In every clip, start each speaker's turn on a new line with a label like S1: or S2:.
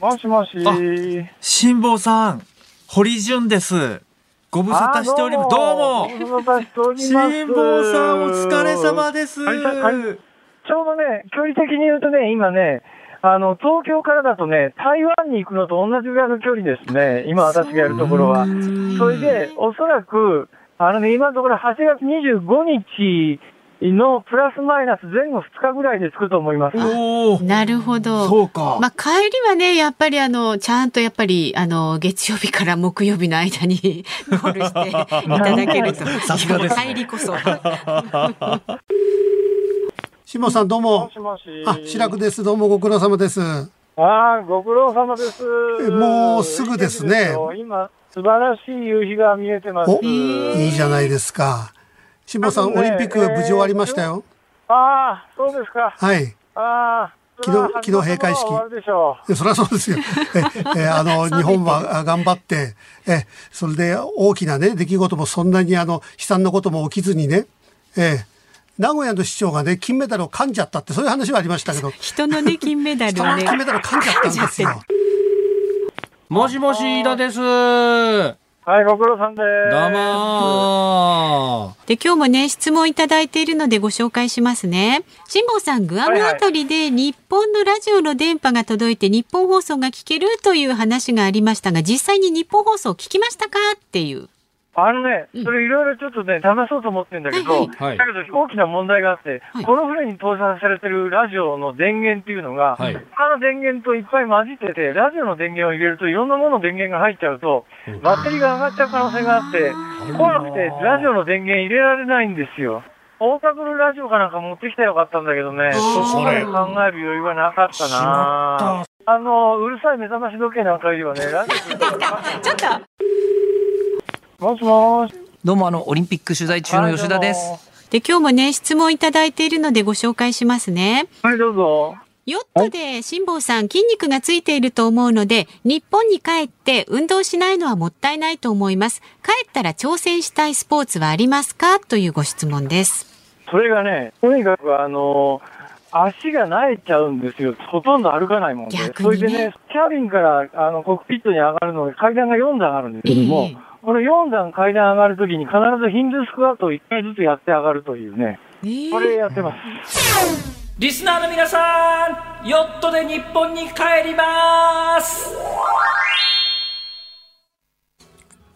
S1: もしもし。
S2: 辛坊さん、堀潤です。ご無沙汰しております。どうも。辛坊さん、お疲れ様です。
S1: はいはいはいちょうどね、距離的に言うとね、今ね、あの、東京からだとね、台湾に行くのと同じぐらいの距離ですね。今私がやるところは。それで、おそらく、あのね、今のところ8月25日のプラスマイナス前後2日ぐらいで着くと思います。
S3: なるほど。
S2: そうか。
S3: まあ、帰りはね、やっぱりあの、ちゃんとやっぱり、あの、月曜日から木曜日の間に ゴールしていただけると。
S2: さすがですね
S3: 帰りこそ。
S4: 辛坊さんどう
S1: も
S4: も。
S1: しもし。
S4: あ、白くです。どうもご苦労様です。
S1: ああ、ご苦労様です。
S4: えもうすぐですね
S1: 今、素晴らしい夕日が見えてます。
S4: お、いいじゃないですか。辛坊さん、
S1: ね
S4: オリンピック無事終わりましたよ。
S1: ああ、そうですか。
S4: はい。
S1: ああ。
S4: 昨日昨日閉会式そりゃそうですよ。え、え、あの、日本はあ頑張って、え、それで大きなね、出来事もそんなにあの、悲惨なことも起きずにね、え、名古屋の市長がね、金メダルを噛んじゃったって、そういう話はありましたけど、
S3: 人のね、金メダル
S4: 人の
S3: をね。
S4: 金メダル噛んじゃったんですよ。
S2: もしもし、飯田です。どう
S1: う。はい、ご苦労さんです。
S2: も
S3: で、今日もね、質問いただいているのでご紹介しますね。辛坊さん、グアムあたりで日本のラジオの電波が届いて日本放送が聞けるという話がありましたが、実際に日本放送聞きましたか？っていう。
S1: あのね、それいろいろちょっとね、試そうと思ってるんだけど、
S3: はい
S2: はい。
S1: だけど大きな問題があって、
S3: はい。
S1: この船に搭載されてるラジオの電源っていうのが、
S2: はい。
S1: 他の電源といっぱい混じってて、ラジオの電源を入れるといろんなものの電源が入っちゃうと、バッテリーが上がっちゃう可能性があって、怖くてラジオの電源入れられないんですよ。大田区のラジオかなんか持ってきたらよかったんだけどね、そこまで考える余裕がなかったなあの、うるさい目覚まし時計なんかよりはね、ラジオ
S3: ちょっと
S1: もしもーし。
S5: どうもあのオリンピック取材中の吉田です。
S3: で、今日もね、質問いただいているのでご紹介しますね。
S1: はい、どうぞ。
S3: ヨットで辛坊さん筋肉がついていると思うので、日本に帰って運動しないのはもったいないと思います。帰ったら挑戦したいスポーツはありますか？というご質問です。
S1: それがね、とにかくあの足が慣れちゃうんですよ。ほとんど歩かないもんで。
S3: 逆にね
S1: それでね、キャビンからあのコックピットに上がるので階段が4段あるんですけども、
S3: ええ
S1: この4段階段上がるときに必ずヒンドゥースクワットを1回ずつやって上がるというね、これやってます。
S5: リスナーの皆さん、ヨットで日本に帰ります。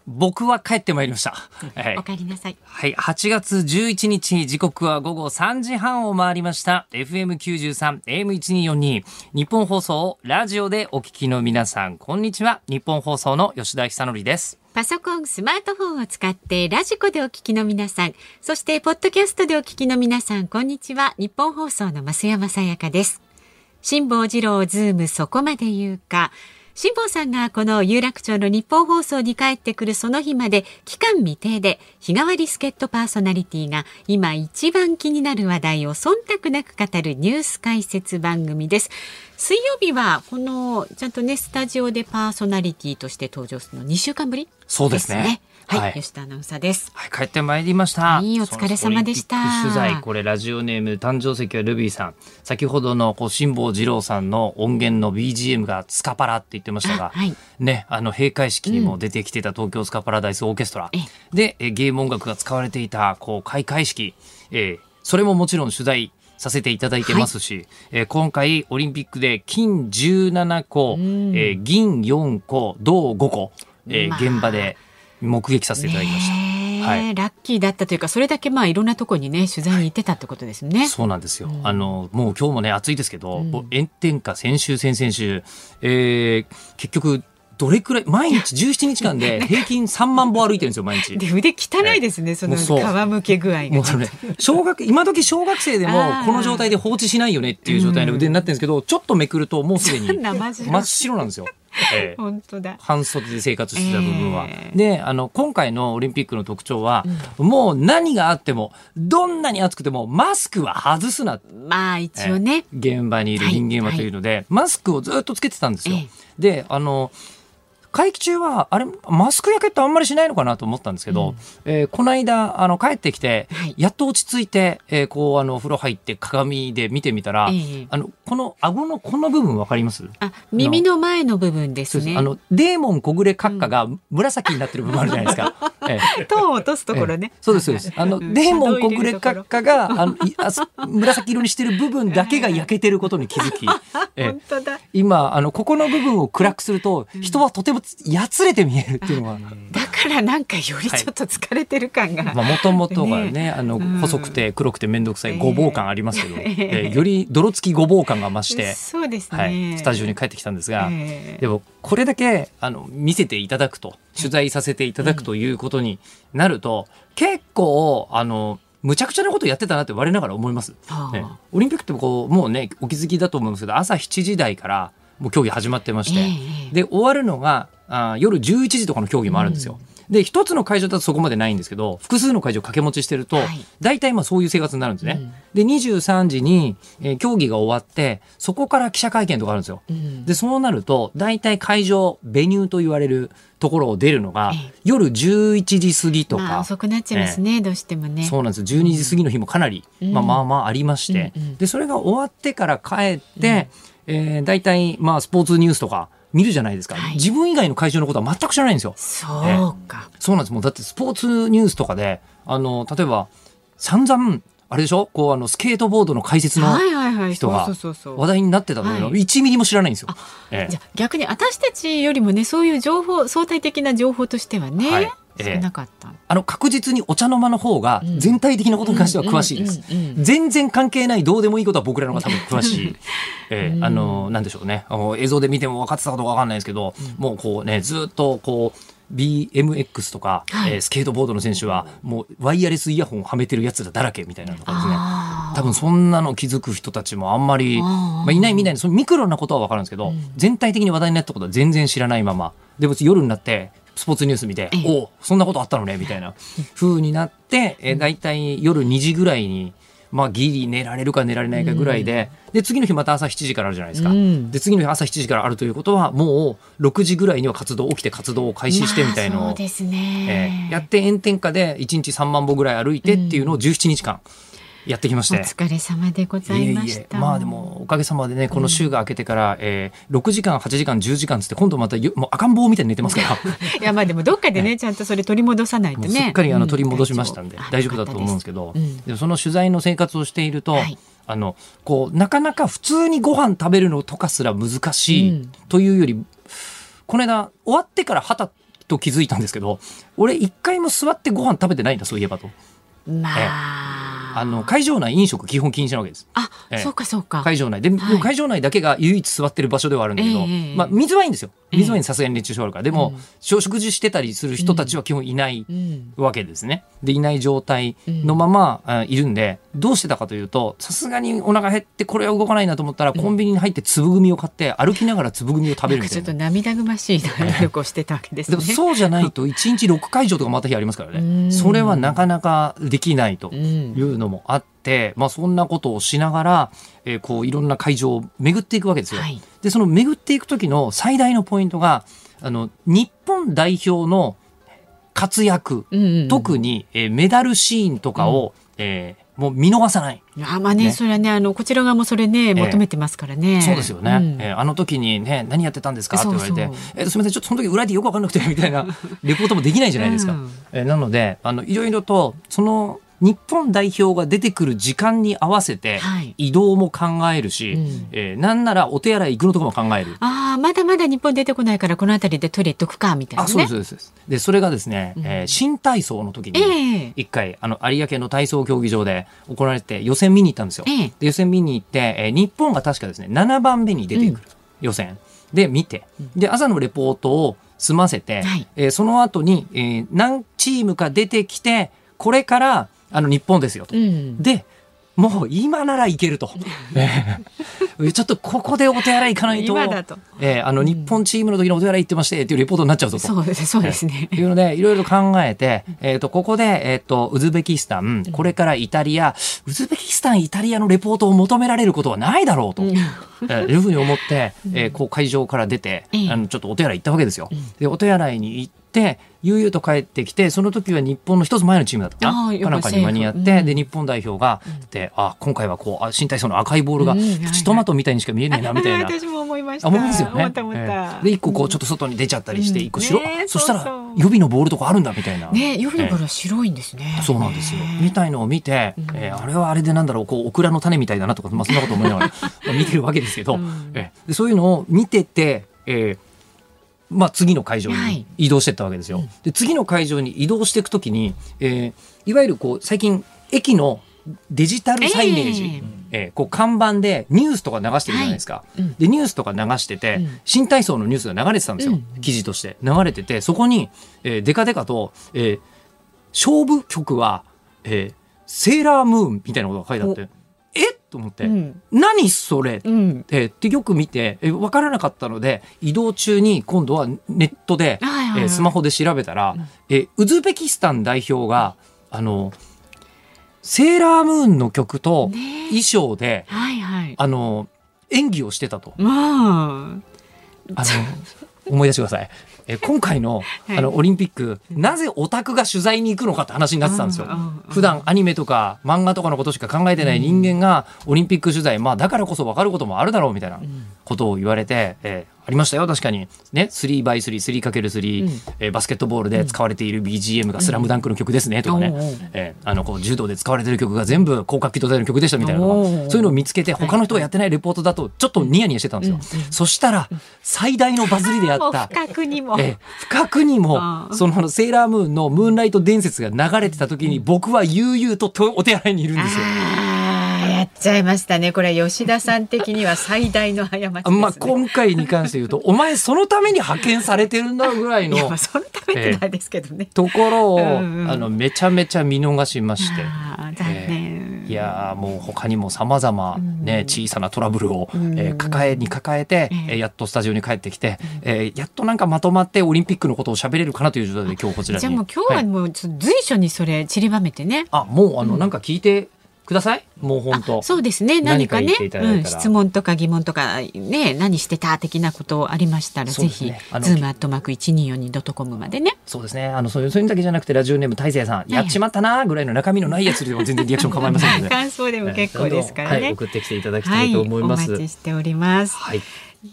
S5: 僕は帰ってまいりました。はい。
S3: おかえりなさい。
S5: はい、8月11日、時刻は午後3時半を回りました。FM93、AM1242、ニッポン放送、ラジオでお聞きの皆さん、こんにちは。ニッポン放送の吉田尚記です。
S3: パソコン、スマートフォンを使ってラジコでお聞きの皆さん、そしてポッドキャストでお聞きの皆さん、こんにちは。ニッポン放送の増山さやかです。辛坊治郎ズームそこまで言うか。辛坊さんがこの有楽町の日本放送に帰ってくるその日まで期間未定で日替わり助っ人パーソナリティが今一番気になる話題を忖度なく語るニュース解説番組です。水曜日はこのちゃんとねスタジオでパーソナリティとして登場するの2週間ぶり？
S5: そうですね
S3: はい、
S5: はい。
S3: 吉田アナウンサーです。
S5: はい、帰ってまいりました。
S3: はいお疲れ様でした。
S5: 取材、これラジオネーム誕生石はルビーさん。先ほどのこう辛坊治郎さんの音源の BGM がスカパラって言ってましたが、
S3: あはい。
S5: ね、あの閉会式にも出てきてた東京スカパラダイスオーケストラ、
S3: え
S5: で、えゲーム音楽が使われていたこう開会式、えーそれももちろん取材させていただいてますし、えー今回オリンピックで金17個、えー銀4個銅5個、えー
S3: まあ
S5: 現場で目撃させていただきました。はい
S3: ラッキーだったというかそれだけまあいろんなところにね取材に行ってたってことですね。
S5: そうなんですよ。あの、もう今日もね、暑いですけど、もう炎天下、先週、先々週、えー、結局、どれくらい、毎日17日間で 平均3万歩歩いてるんですよ、毎日。
S3: で腕汚いですね、その皮むけ具合が。
S5: 小学、今時小学生でもこの状態で放置しないよねっていう状態の腕になってるんですけど、ちょっとめくるともうすでに真っ白なんですよ。ええ
S3: 本当だ。
S5: 半袖で生活してた部分は。
S3: え
S5: で、あの、今回のオリンピックの特徴は、もう何があっても、どんなに暑くても、マスクは外すな。
S3: まあ一応ね。
S5: 現場にいる人間はというので、マスクをずっとつけてたんですよ。
S3: ええ
S5: で、あの、会期中は、あれ、マスク焼けってあんまりしないのかなと思ったんですけど、
S3: うん。
S5: えーこの間、あの、帰ってきて、
S3: はい。
S5: やっと落ち着いて、えーこう、あの、風呂入って鏡で見てみたら、
S3: ええ。
S5: あの、この顎のこの部分わかります？
S3: あ、耳の前の部分ですね。
S5: あの、デーモン小暮閣下が紫になってる部分あるじゃないですか。え え
S3: トーンを落とすところね。
S5: ええ。そうです、そうです。あの、
S3: うん。
S5: デーモン小暮閣下が、あの、いあそ紫色にしてる部分だけが焼けてることに気づき、ええ。
S3: 本当だ。
S5: 今、あの、ここの部分を暗くすると、人はとてもやつれて見えるっていうのが、
S3: だからなんかよりちょっと疲れてる感が。
S5: まあ、もともとがね、
S3: ね
S5: あの、
S3: うん。
S5: 細くて黒くてめんどくさい
S3: ええ。
S5: ごぼう感ありますけど、より泥付きごぼう感が増して、
S3: そうですね。
S5: はい、スタジオに帰ってきたんですが、
S3: ええ。
S5: でもこれだけあの見せていただくと取材させていただくということになると、結構あのむちゃくちゃなことやってたなって我ながら思います、
S3: はあ。
S5: ね、オリンピックってこうもうねお気づきだと思うんですけど朝7時台からもう競技始まってまして、
S3: ええ
S5: で終わるのがあ夜11時とかの競技もあるんですよ。で一つの会場だとそこまでないんですけど複数の会場掛け持ちしてると、
S3: はい。
S5: 大体まあそういう生活になるんですね。
S3: うん。
S5: で23時に、えー競技が終わってそこから記者会見とかあるんですよ。
S3: うん。
S5: でそうなると大体会場ベニューと言われるところを出るのが
S3: ええ。
S5: 夜11時過ぎとか、
S3: まあ遅くなっちゃいますね、どうしてもね。
S5: そうなんです12時過ぎの日もかなり、
S3: うん。
S5: まあ、まあまあありまして、
S3: うんうん
S5: でそれが終わってから帰って、えー大体まあスポーツニュースとか見るじゃないですか、
S3: はい。
S5: 自分以外の会場のことは全く知らないんですよ。
S3: そうか。
S5: そうなんです。もうだってスポーツニュースとかであの例えば散々あれでしょ？こうあのスケートボードの解説の。人が話題になってたのよ、
S3: はい。
S5: 1ミリも知らないんですよ。ええ。
S3: じゃあ逆に私たちよりもねそういう情報相対的な情報としてはね、
S5: はい。ええ
S3: 少なかった。
S5: あの確実にお茶の間の方が
S3: うん。
S5: 全体的なことに関しては詳しいです。
S3: うんうんうんうん。
S5: 全然関係ないどうでもいいことは僕らの方が多分詳しい。えー
S3: うん。
S5: あのなんでしょうね。あの映像で見ても分かってたかどうか分かんないですけど、もうこうねずっとこう BMX とか、
S3: はい。
S5: えースケートボードの選手はもうワイヤレスイヤホンをはめてるやつらだらけみたいなのとかですね。多分そんなの気づく人たちもあんまり、まあ、いないみたいなそのミクロなことは分かるんですけど、
S3: うん。
S5: 全体的に話題になったことは全然知らないまま。でも夜になってスポーツニュース見て
S3: ええ
S5: おおそんなことあったのねみたいな 風になって、えー、大体夜2時ぐらいに。まあ、ギリ寝られるか寝られないかぐらいで、で、次の日また朝7時からあるじゃないですか。
S3: うん
S5: で、次の日朝7時からあるということは、もう6時ぐらいには活動、起きて活動を開始してみたいのを
S3: ね。
S5: ーやって炎天下で1日3万歩ぐらい歩いてっていうのを17日間やってきまして。
S3: お疲れ様でございました。
S5: いえいえ。まあでもおかげさまでねこの週が明けてから、えー、6時間8時間10時間つって今度またよもう赤ん坊みたいに寝てますから。
S3: いやまあでもどっかでね ちゃんとそれ取り戻さないとね。
S5: すっかりあの
S3: うん
S5: 取り戻しましたんで、
S3: あ
S5: 大丈夫だと思うんですけど、
S3: よかったで
S5: もその取材の生活をしていると、
S3: はい。
S5: あのこうなかなか普通にご飯食べるのとかすら難しい
S3: うん。
S5: というより、この間終わってからはたと気づいたんですけど俺一回も座ってご飯食べてないんだそういえばと。
S3: ま
S5: ええ
S3: あ。
S5: あの会場内飲食基本禁止なわけです。
S3: あ、
S5: ええ
S3: そうかそうか。
S5: 会場内で、
S3: はい
S5: 会場内だけが唯一座ってる場所ではあるんだけど、
S3: ええ
S5: まあ、水はいいんですよ
S3: ええ
S5: 水はいいんさすがに熱中症あるか。らでも、
S3: うん。
S5: 食事してたりする人たちは基本いない
S3: うん。
S5: わけですね。でいない状態のまま、あいるんでどうしてたかというとさすがにお腹減ってこれは動かないなと思ったら、コンビニに入って粒組を買って歩きながら粒組を食べるみたいな。
S3: なちょっと涙ぐましい能力をしてたわけですね。
S5: でもそうじゃないと 1日6会場とかまた日ありますから
S3: う
S5: ね
S3: ん。
S5: それはなかなかできないと
S3: うん
S5: いうのもあって、まあ、そんなことをしながら、えーこういろんな会場を巡っていくわけですよ。
S3: はい。
S5: でその巡っていく時の最大のポイントがあの日本代表の活躍、
S3: うんうん
S5: 特に、えーメダルシーンとかを、えーもう見逃さない。
S3: あまあね
S5: ね。
S3: それはねあのこちら側もそれね求めてますからね。
S5: そうですよね、
S3: ん。
S5: えーあの時にね何やってたんですか？って言われて
S3: そうそう
S5: えーすみませんちょっとその時裏でよく分かんなくてみたいな レポートもできないじゃないですか。
S3: うん。
S5: えーなのであのいろいろとその日本代表が出てくる時間に合わせて
S3: はい。
S5: 移動も考えるし、
S3: うん。
S5: えーなんならお手洗い行くのとかも考える。
S3: ああまだまだ日本出てこないからこの辺りでトイレ行っとくかみたいなね。
S5: あそうですそうです。でそれがですね、
S3: うん。
S5: えー新体操の時に、
S3: ええ。
S5: 一回あの有明の体操競技場で行われて予選見に行ったんですよ。
S3: ええ。
S5: で予選見に行って、えー日本が確かですね7番目に出てくる、予選。で見て。で朝のレポートを済ませて、
S3: はい。
S5: えーその後に、えー何チームか出てきてこれからあの日本ですよと。
S3: うん。
S5: でもう今ならいけると。ええちょっとここでお手洗い行かないと。ええあの、日本チームの時のお手洗い行ってまして、っていうレポートになっちゃうぞと。
S3: そうですそうですね
S5: ええいうので、いろいろ考えて、えっ、と、ここで、えっ、と、ウズベキスタン、これからイタリア、ウズベキスタン、イタリアのレポートを求められることはないだろうと。えーいうふうに思って、えーこう会場から出て、
S3: ええ
S5: あのちょっとお手洗い行ったわけですよ。でお手洗いに行って悠々と帰ってきてその時は日本の一つ前のチームだった。かなかなんかに間に合って、
S3: うん。
S5: で日本代表が、であ今回はこうあ新体操の赤いボールが、プチトマトみたいにしか見えねえなみたいな。
S3: 私も思いました。
S5: あ思いますよね。ええ。で一個こうちょっと外に出ちゃったりして
S3: うん
S5: 一個白、
S3: ねえ
S5: そしたら予備のボールとかあるんだみたいな。
S3: ね夜の
S5: ええ
S3: 頃は白いんですね、
S5: そうなんですよ。
S3: ね
S5: みたいのを見て、えーあれはあれでなんだろう、こう、オクラの種みたいだなとか、まあ、そんなこと思いながら まあ見てるわけですけど、
S3: うん。
S5: えーでそういうのを見てて、えーまあ、次の会場
S3: はい。
S5: に移動していったわけですよ。で、次の会場に移動していくときに、えーいわゆるこう、最近、駅のデジタルサイネージ、
S3: え
S5: えーこう看板でニュースとか流してるじゃないですか。
S3: い。うん。
S5: でニュースとか流してて、
S3: うん。
S5: 新体操のニュースが流れてたんですよ、
S3: うん
S5: 記事として流れててそこに、えー、デカデカと、えー勝負曲は、えーセーラームーンみたいなことが書いてあってえ？っと思って、
S3: うん。
S5: 何それ？
S3: うん。
S5: えーってよく見て、えー分からなかったので移動中に今度はネットで、えースマホで調べたら、えーウズベキスタン代表があのセーラームーンの曲と
S3: ね
S5: 衣装で、
S3: はいはい。
S5: あの演技をしてたと。
S3: まあ。
S5: あの思い出してください。え今回の
S3: はい。
S5: あのオリンピック、なぜオタクが取材に行くのかって話になってたんですよ。普段アニメとか漫画とかのことしか考えてない人間がオリンピック取材、まあだからこそ分かることもあるだろうみたいなことを言われて、えーありましたよ確かに。ね 3x3、3×3、
S3: うん。
S5: えーバスケットボールで使われている BGM がスラムダンクの曲ですねとかね、えーあのこう柔道で使われてる曲が全部広角機動隊の曲でしたみたいなそういうのを見つけて他の人がやってないレポートだとちょっとニヤニヤしてたんですよ。そしたら最大のバズりであった
S3: 不覚にも、
S5: え不覚にもそのセーラームーンのムーンライト伝説が流れてた時に僕は悠々ととお手洗いにいるんですよ。
S3: やっちゃいましたね。これは吉田さん的には最大の過ちです、ね、
S5: まあ今回に関して言うと お前そのために派遣されてるんだぐらいの
S3: いやまあそのためってないですけどね、
S5: ところを
S3: うんうん
S5: あのめちゃめちゃ見逃しまして。
S3: あー
S5: いやーもう他にもさまざまね小さなトラブルを、
S3: うん。
S5: えー抱えに抱えて、
S3: ええ。
S5: えーやっとスタジオに帰ってきて、えーやっとなんかまとまってオリンピックのことを喋れるかなという状態で今日こちらに。
S3: じゃあもう今日はもう随所にそれ散りばめてね、
S5: あもうあのなんか聞いてください？もう本当。
S3: そうですね。何かね。うん、質問とか疑問とかね何してた的なことありましたら、
S5: そう
S3: ぜひズームアットマーク一二四二ドットコムまでね。
S5: そうですね。あの、そういう、そういうのだけじゃなくて、ラジオネーム大勢さん、やっちまったなーぐらいの中身のないやつでも全然リアクション構いませんので。
S3: 感想でも結構ですからね、
S5: はい、送ってきていただきたいと思います。
S3: お待ちしております。
S5: はい。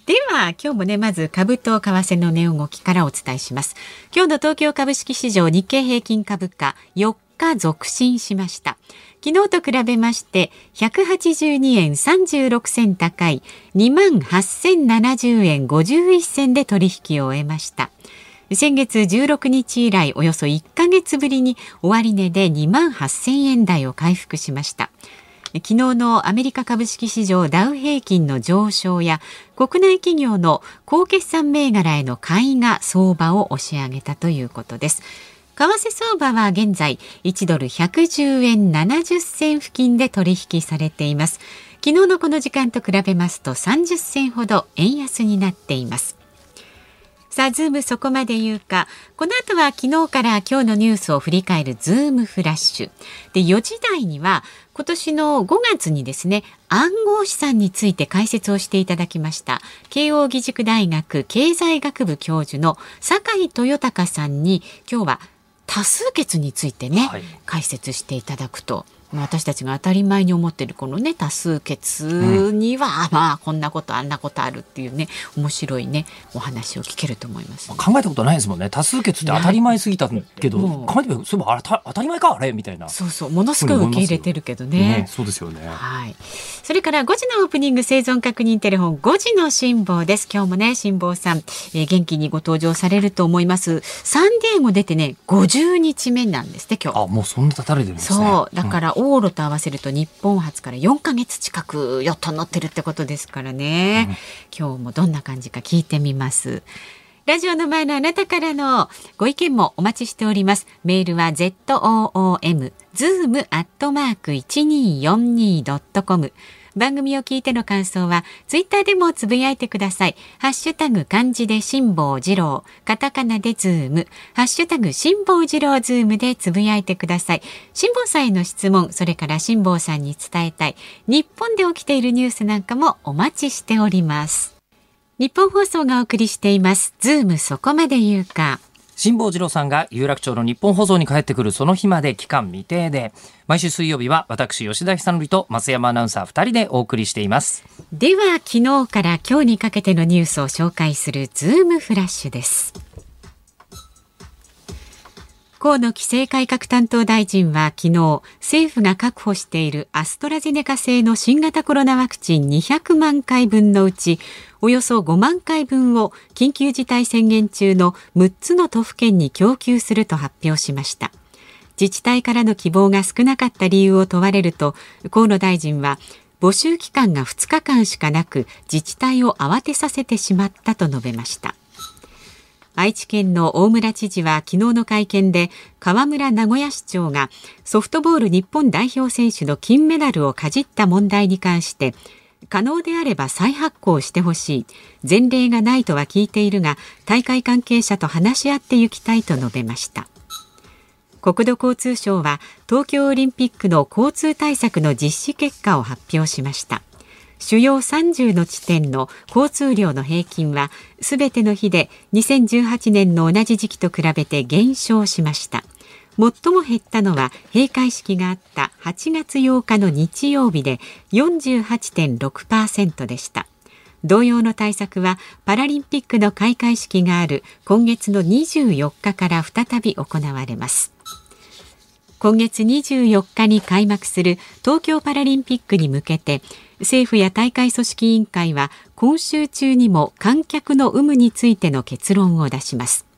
S3: では今日もねまず株と為替の値動きからお伝えします。今日の東京株式市場日経平均株価4日続伸しました昨日と比べまして182円36銭高い2万8070円51銭で取引を終えました先月16日以来およそ1ヶ月ぶりに終値で2万8000円台を回復しました昨日のアメリカ株式市場ダウ平均の上昇や国内企業の好決算銘柄への買いが相場を押し上げたということです。為替相場は現在1ドル110円70銭付近で取引されています。昨日のこの時間と比べますと30銭ほど円安になっています。さあ、ズームそこまで言うか。この後は昨日から今日のニュースを振り返るズームフラッシュ。で、4時台には今年の5月にですね、暗号資産について解説をしていただきました。慶應義塾大学経済学部教授の酒井豊隆さんに今日は多数決についてね、
S5: はい
S3: 解説していただくと。まあ私たちが当たり前に思っているこのね多数決には、まあこんなことあんなことあるっていうね面白いねお話を聞けると思います。
S5: 考えたことないですもんね。多数決って当たり前すぎたけど、考えてみれば、そういえばあれた当たり前かあれみたいな。
S3: そうそうものすごい受け入れてるけどね
S5: ね。そうですよね。
S3: はい。それから5時のオープニング生存確認テレフォン5時の辛抱です。今日もね、辛抱さん、えー元気にご登場されると思います。サンディエゴ出てね、50日目なんですって、今日。
S5: あ、もうそんな経たれてるんですね。
S3: そう。だから、往路と合わせると日本初から4ヶ月近くヨットに乗ってるってことですからね。今日もどんな感じか聞いてみます。ラジオの前のあなたからのご意見もお待ちしております。メールは zoom zoom アットマーク 1242.com 番組を聞いての感想はツイッターでもつぶやいてください。ハッシュタグ漢字で辛坊治郎、カタカナでズーム、ハッシュタグ辛坊治郎ズームでつぶやいてください。辛坊さんへの質問、それから辛坊さんに伝えたい日本で起きているニュースなんかもお待ちしております。ニッポン放送がお送りしています。ズームそこまで言うか。
S5: 辛坊治郎さんが有楽町のニッポン放送に帰ってくるその日まで期間未定で毎週水曜日は私吉田尚記と増山アナウンサー2人でお送りしています。
S3: では昨日から今日にかけてのニュースを紹介するズームフラッシュです。河野規制改革担当大臣は昨日政府が確保しているアストラゼネカ製の新型コロナワクチン200万回分のうちおよそ5万回分を緊急事態宣言中の6つの都府県に供給すると発表しました。自治体からの希望が少なかった理由を問われると河野大臣は募集期間が2日間しかなく自治体を慌てさせてしまったと述べました。愛知県の大村知事は昨日の会見で河村名古屋市長がソフトボール日本代表選手の金メダルをかじった問題に関して可能であれば再発行してほしい。前例がないとは聞いているが大会関係者と話し合っていきたいと述べました。国土交通省は東京オリンピックの交通対策の実施結果を発表しました。主要30の地点の交通量の平均はすべての日で2018年の同じ時期と比べて減少しました。最も減ったのは閉会式があった8月8日の日曜日で48.6%でした。同様の対策はパラリンピックの開会式がある今月の24日から再び行われます。今月24日に開幕する東京パラリンピックに向けて政府や大会組織委員会は今週中にも観客の有無についての結論を出します。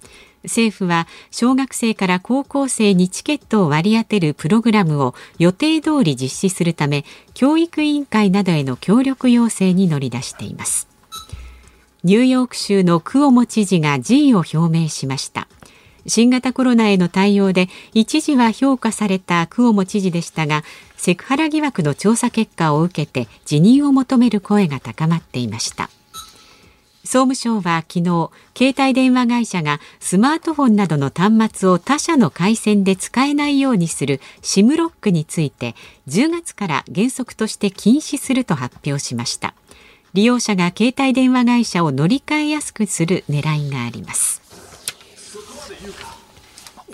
S3: 政府は小学生から高校生にチケットを割り当てるプログラムを予定通り実施するため教育委員会などへの協力要請に乗り出しています。ニューヨーク州のクオモ知事が辞意を表明しました。新型コロナへの対応で一時は評価されたクオモ知事でしたがセクハラ疑惑の調査結果を受けて辞任を求める声が高まっていました。総務省は昨日携帯電話会社がスマートフォンなどの端末を他社の回線で使えないようにする SIM ロックについて10月から原則として禁止すると発表しました。利用者が携帯電話会社を乗り換えやすくする狙いがあります。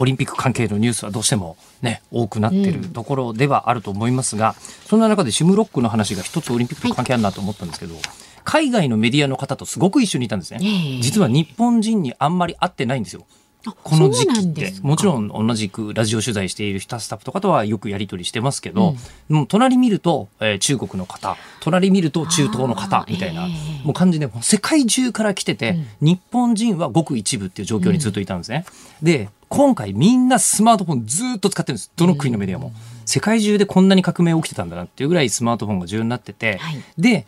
S5: オリンピック関係のニュースはどうしてもね、多くなっているところではあると思いますが、うん、そんな中でシムロックの話が一つオリンピックと関係あるなと思ったんですけど、はい、海外のメディアの方とすごく一緒にいたんですね。実は日本人にあんまり会ってないんですよ。この時期って。もちろん同じくラジオ取材しているスタッフとかとはよくやり取りしてますけど、うん、もう隣見ると、えー、中国の方。隣見ると中東の方みたいな、えー、もう感じで世界中から来てて、うん、日本人はごく一部っていう状況にずっといたんですね。うん、で今回みんなスマートフォンずっと使ってるんです。どの国のメディアも。世界中でこんなに革命起きてたんだなっていうぐらいスマートフォンが重要になってて、はい、で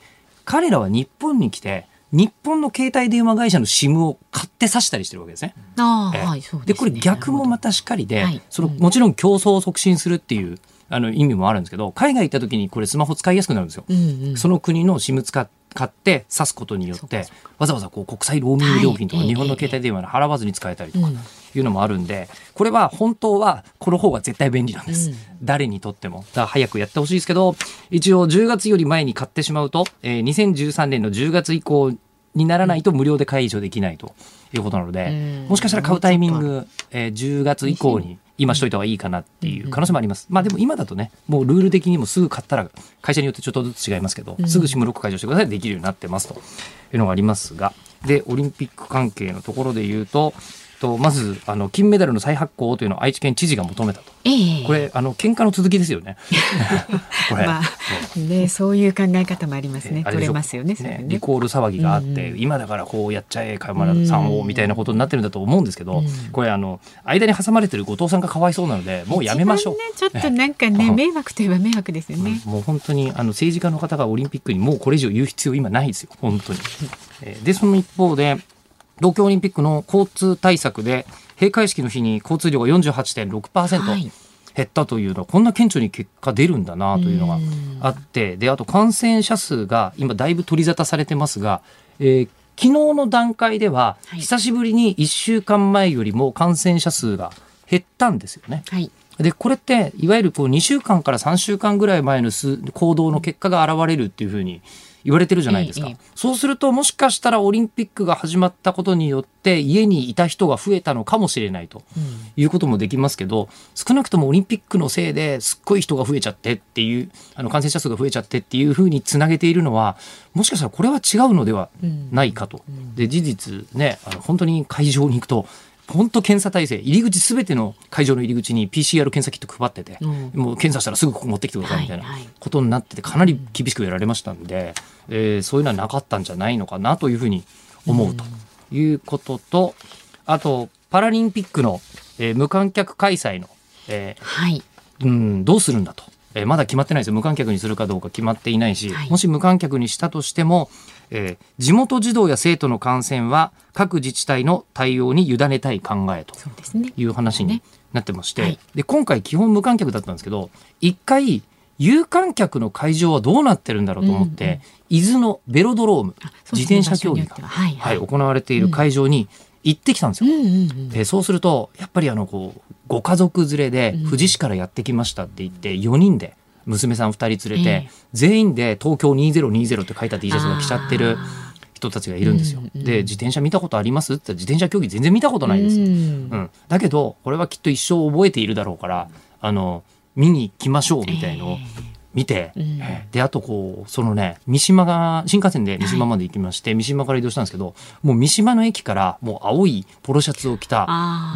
S5: 彼らは日本に来て日本の携帯電話会社の SIM を買って刺したりしてるわけですね。
S3: あはい、
S5: で、これ逆もまたしかりで、はい、そのもちろん競争を促進するっていうあの意味もあるんですけど海外行った時にこれスマホ使いやすくなるんですよ。うんうん、その国の SIM 使買って刺すことによってわざわざこう国際ローミング料金とか日本の携帯電話に払わずに使えたりとかいうのもあるんでこれは本当はこの方が絶対便利なんです、誰にとっても。だから早くやってほしいですけど一応10月より前に買ってしまうと、えー、2013年の10月以降にならないと無料で解除できないということなので、もしかしたら買うタイミング、えー、10月以降に今しといた方がいいかなっていう可能性もあります。まあでも今だとね、もうルール的にもすぐ買ったら、会社によってちょっとずつ違いますけど、すぐ SIM ロック解除してください。できるようになってますというのがありますが、で、オリンピック関係のところで言うと、とまずあの金メダルの再発行というのを愛知県知事が求めたと、えー、これあの喧嘩の続きですよね。
S3: これ、まあ、ねそういう考え方もありますね。取れますよね。ね
S5: ねリコール騒ぎがあって、うん、今だからこうやっちゃえ河村さんをみたいなことになってるんだと思うんですけど、うん、これあの間に挟まれてる後藤さんがかわいそうなのでもうやめましょう。ね、
S3: ちょっとなんかね迷惑といえば迷惑ですよね。
S5: もう本当にあの政治家の方がオリンピックにもうこれ以上言う必要今ないですよ本当に。でその一方で東京オリンピックの交通対策で閉会式の日に交通量が48.6%、
S3: はい
S5: 減ったというのはこんな顕著に結果出るんだなというのがあってであと感染者数が今だいぶ取り沙汰されてますが、えー昨日の段階では
S3: はい
S5: 久しぶりに1週間前よりも感染者数が減ったんですよね。
S3: はい。
S5: でこれっていわゆるこう2週間から3週間ぐらい前の数行動の結果が現れるっていうふうに言われてるじゃないですか、
S3: ええ
S5: そうするともしかしたらオリンピックが始まったことによって家にいた人が増えたのかもしれないということもできますけど少なくともオリンピックのせいですっごい人が増えちゃってっていうあの感染者数が増えちゃってっていうふうにつなげているのはもしかしたらこれは違うのではないかと。で事実ねあの本当に会場に行くと本当検査体制入り口すべての会場の入り口に PCR 検査キット配ってて、
S3: うん。
S5: もう検査したらすぐここ持ってきてくださいみたいなことになっててかなり厳しくやられましたんで、えーそういうのはなかったんじゃないのかなというふうに思うということと、あとパラリンピックの、えー無観客開催の、えー
S3: はい。
S5: うん、どうするんだと、えーまだ決まってないですよ。無観客にするかどうか決まっていないし、
S3: はい。
S5: もし無観客にしたとしても、えー地元児童や生徒の感染は各自治体の対応に委ねたい考えと。いう話になってまして、
S3: はい。
S5: で今回基本無観客だったんですけど一回有観客の会場はどうなってるんだろうと思って、伊豆のベロドローム自転車競技が、
S3: 場所によっては。はいはい。
S5: 行われている会場に行ってきたんですよ。
S3: うんうんうん。
S5: えーそうするとやっぱりあのこうご家族連れで富士市からやってきましたって言って4人で娘さん2人連れて、
S3: ええ。
S5: 全員で東京2020って書いた T シャツが着ちゃってる人たちがいるんですよ。
S3: うん。うん
S5: で自転車見たことありますって自転車競技全然見たことないです。
S3: うん。
S5: うん、だけどこれはきっと一生覚えているだろうからあの見に来ましょうみたいのを見て、
S3: うん。
S5: えーであとこうそのね三島が新幹線で三島まで行きまして、三島から移動したんですけどもう三島の駅からもう青いポロシャツを着た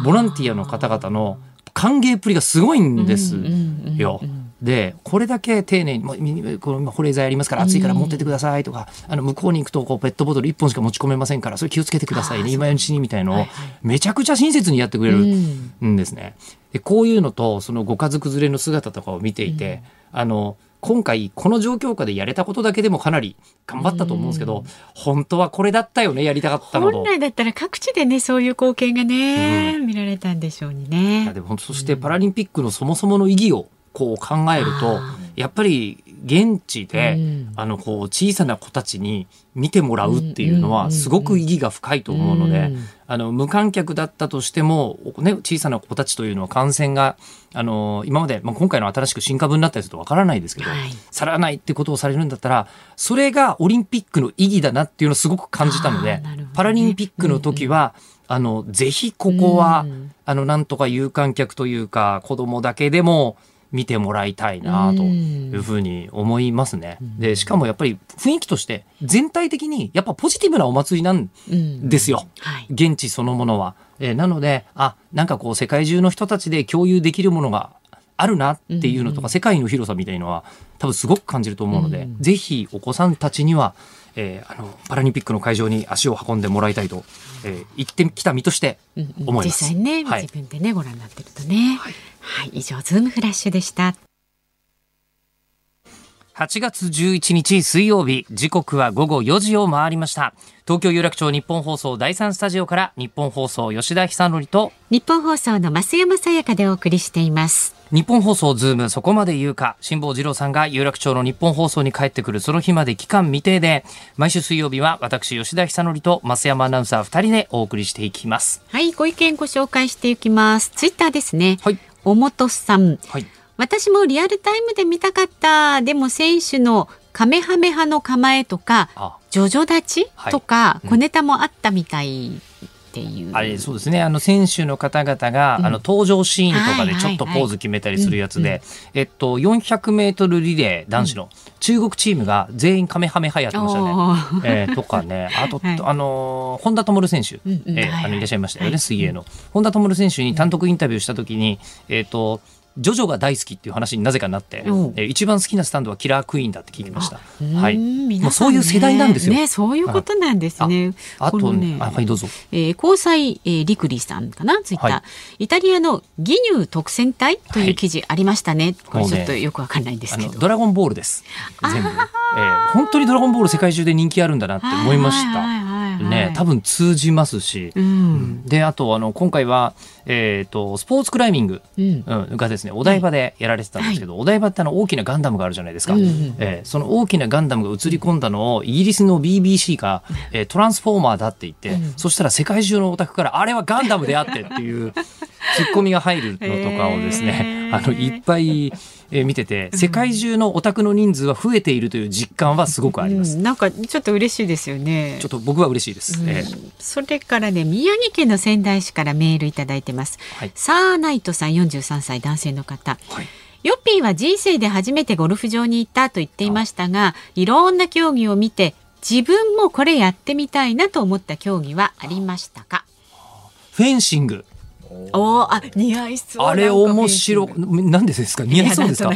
S5: ボランティアの方々の歓迎っぷりがすごいんです
S3: うんうんうん
S5: よ
S3: うん。
S5: でこれだけ丁寧にもうみこの今保冷剤ありますから暑いから持ってってくださいとか、あの向こうに行くとこうペットボトル1本しか持ち込めませんからそれ気をつけてくださいね。今のうちにみたいのをめちゃくちゃ親切にやってくれる
S3: うん。
S5: んですね。でこういうのとそのご家族連れの姿とかを見ていて、あの今回この状況下でやれたことだけでもかなり頑張ったと思うんですけど、本当はこれだったよねやりたかったのと。
S3: 本。来だったら各地でねそういう光景がね、見られたんでしょうに
S5: い
S3: ね
S5: や。でも本当そしてパラリンピックのそもそもの意義をこう考えると
S3: あ
S5: やっぱり現地で、
S3: うん。
S5: あのこう小さな子たちに見てもらうっていうの
S3: うんうんうんうん
S5: はすごく意義が深いと思うので、
S3: うん。
S5: あの無観客だったとしても、ね、小さな子たちというのは感染があの今まで、まあ、今回の新しく新株になったりするとわからないですけど、
S3: はい。
S5: さらないってことをされるんだったらそれがオリンピックの意義だなっていうのをすごく感じたので、
S3: ね。
S5: パラリンピックの時は、あのぜひここは、
S3: うん。
S5: あのなんとか有観客というか子供だけでも見てもらいたいなというふうに思いますね。でしかもやっぱり雰囲気として全体的にやっぱポジティブなお祭りなん
S3: うん
S5: ですよ。
S3: はい。
S5: 現地そのものは。えーなので、あ、なんかこう世界中の人たちで共有できるものがあるなっていうのとか、世界の広さみたいのは多分すごく感じると思うので、ぜひお子さんたちには、えーあの、パラリンピックの会場に足を運んでもらいたいと、えー行ってきた身として
S3: うんうん
S5: 思います。
S3: 実際ね、
S5: はい
S3: 自分でねご覧になってるとね。はい、以上ズームフラッシュでした。
S5: 8月11日水曜日時刻は午後4時を回りました東京有楽町日本放送第3スタジオから日本放送吉田久典と
S3: 日本放送の増山さやかでお送りしています。
S5: ニッポン放送ズームそこまで言うか辛坊治郎さんが有楽町のニッポン放送に帰ってくるその日まで期間未定で毎週水曜日は私吉田尚記と増山アナウンサー2人でお送りしていきます
S3: はい、ご意見ご紹介していきます。ツイッターですね。
S5: はい
S3: おもとさん。
S5: はい
S3: 私もリアルタイムで見たかった。でも選手のカメハメ派の構えとか、
S5: あ
S3: ジョジョ立ち
S5: はい
S3: とか、
S5: うん
S3: 小ネタもあったみたいっていう。
S5: あれそうですね。あの選手の方々が、あの登場シーンとかでちょっとポーズ決めたりするやつで、えっと 400m リレー男子の中国チームが全員カメハメ派やってましたね。えーとかね、あと、
S3: はい。
S5: あのー本田灯選手、えーあのいらっしゃいましたよね、
S3: はい。
S5: 水泳の。本田灯選手に単独インタビューしたときに、えっ、と、ジョジョが大好きっていう話になぜかなって、え
S3: うん
S5: ー一番好きなスタンドはキラークイーンだって聞きました。
S3: うん
S5: はい。
S3: ね
S5: もうそういう世代なんですよ。
S3: ね、そういうことなんですね。
S5: あ
S3: ことのね
S5: あ、はい、どうぞ。
S3: えー、交際、えー、リクリさんかなツイッター、
S5: はい
S3: イタリアの義乳特選隊と
S5: はいいう
S3: 記事ありましたね、これ
S5: もうね
S3: ちょっとよくわかんないんですけど
S5: ドラゴンボールです。全部。えー本当にドラゴンボール世界中で人気あるんだなって思いました。
S3: はいはいはいはい
S5: ね、多分通じますし、
S3: うん。
S5: であとあの今回は、えー、とスポーツクライミング、
S3: うん。
S5: うん、がですねお台場でやられてたんですけど、お台場ってあの大きなガンダムがあるじゃないですか、
S3: うんうん
S5: えーその大きなガンダムが映り込んだのをイギリスの BBC が、えートランスフォーマーだって言って、そしたら世界中のオタクからあれはガンダムであってっていうツッコミが入るのとかをですね、
S3: へー。
S5: あのいっぱい、えー見てて世界中のオタクの人数は増えているという実感はすごくあります。
S3: うん。なんかちょっと嬉しいですよね。
S5: ちょっと僕は嬉しいです。
S3: うん。
S5: えー
S3: それからね宮城県の仙台市からメールいただいてます、
S5: はい。
S3: サーナイトさん43歳男性の方。
S5: はい。
S3: ヨッピーは人生で初めてゴルフ場に行ったと言っていましたがいろんな競技を見て自分もこれやってみたいなと思った競技はありましたか？
S5: フェンシング
S3: おーあ似合いそう。
S5: あれ面白
S3: なん
S5: でですか？似合いそうですか？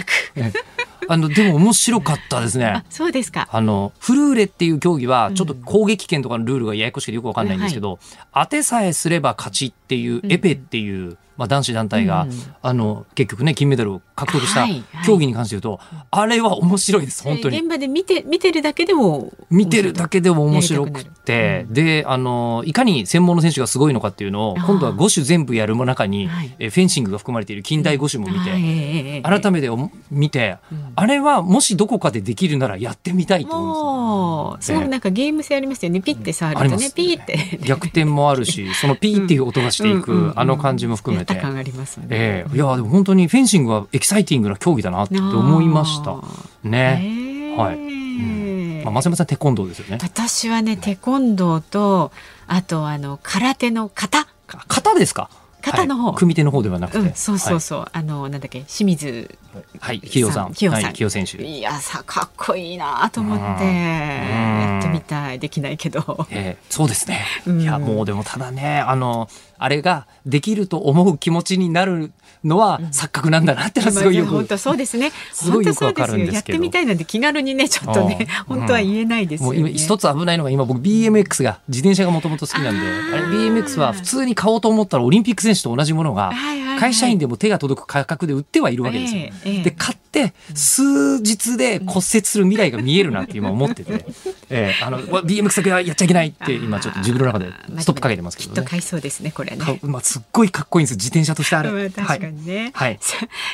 S5: あのでも面白かったですね。
S3: あそうですか。
S5: あのフルーレっていう競技はちょっと攻撃権とかのルールがややこしくてよくわかんないんですけど、当てさえすれば勝ちっていうエペっていう、まあ、男子団体が、
S3: うん。
S5: あの結局ね金メダルを獲得した競技に関して言うと、あれは面白いです本当に。
S3: 現。場で見て見てるだけでも
S5: 見てるだけでも面白くて
S3: な、
S5: であのいかに専門の選手がすごいのかっていうのを今度は5種全部やる中に、
S3: はい。
S5: えフェンシングが含まれている近代5種も見て、改めてお見て、あれはもしどこかでできるならやってみたいと思います。
S3: もうすごくなんかゲーム性ありますよね。ピッて触るとねピーって。
S5: 逆転もあるし、そのピーっていう音がしていく、あの感じも含めて。
S3: 感ありますね。
S5: ええ。いやでも本当にフェンシングはエキサイティングな競技だなって思いました。ね。はい。
S3: ね
S5: まあ、松山さんテコンドーですよね。
S3: 私はねテコンドーとあとあの空手の型。
S5: か型ですか？
S3: 型の方。
S5: はい。組手の方ではなくて。
S3: うん、そうそうそう、あのなんだっけ清水
S5: はい。はい、清さん。
S3: 清さん。
S5: はい、清選手。
S3: いやさかっこいいなと思って
S5: うん。
S3: やってみたい。できないけど。
S5: ええそうですね。
S3: うん。
S5: いや、もうでもただね、あの、あれができると思う気持ちになるのは錯覚なんだなってのはすごいよく。
S3: 本当そうですね。
S5: すごいよくわかるんです
S3: やってみたいなんて気軽にねちょっとね
S5: うん
S3: 本当は言えないです
S5: も
S3: よね、
S5: 一つ危ないのが今僕 BMX が自転車がもともと好きなんであれ BMX は普通に買おうと思ったらオリンピック選手と同じものが会社員でも手が届く価格で売ってはいるわけですよ。で買って数日で骨折する未来が見えるなって今思ってて、ええあの BMX だけはやっちゃいけないって今ちょっと自分の中でストップかけてますけどね。
S3: きっと買いそうですねこれね。
S5: かまあ、すっごいかっこいいんです自転車としてあれ。
S3: うん確かにね、
S5: はい。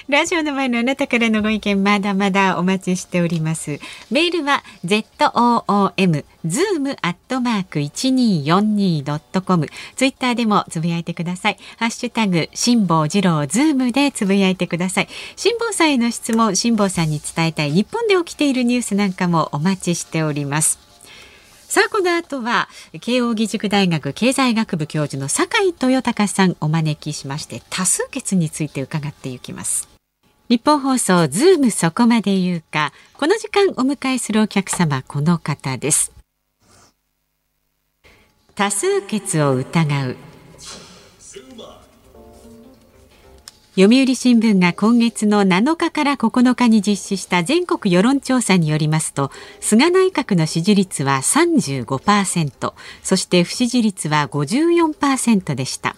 S3: ラジオの前のあなたからのご意見まだまだお待ちしております。メールは ZOOM zoom アットマーク 1242.com ツイッターでもつぶやいてください。ハッシュタグ辛坊治郎ズームでつぶやいてください。辛坊さんへの質問辛坊さんに伝えたい日本で起きているニュースなんかもお待ちしておりますさあこの後は慶應義塾大学経済学部教授の酒井豊隆さんお招きしまして多数決について伺っていきます。日本放送ズームそこまで言うかこの時間お迎えするお客様この方です。多数決を疑う読売新聞が今月の7日から9日に実施した全国世論調査によりますと菅内閣の支持率は35%そして不支持率は54%でした。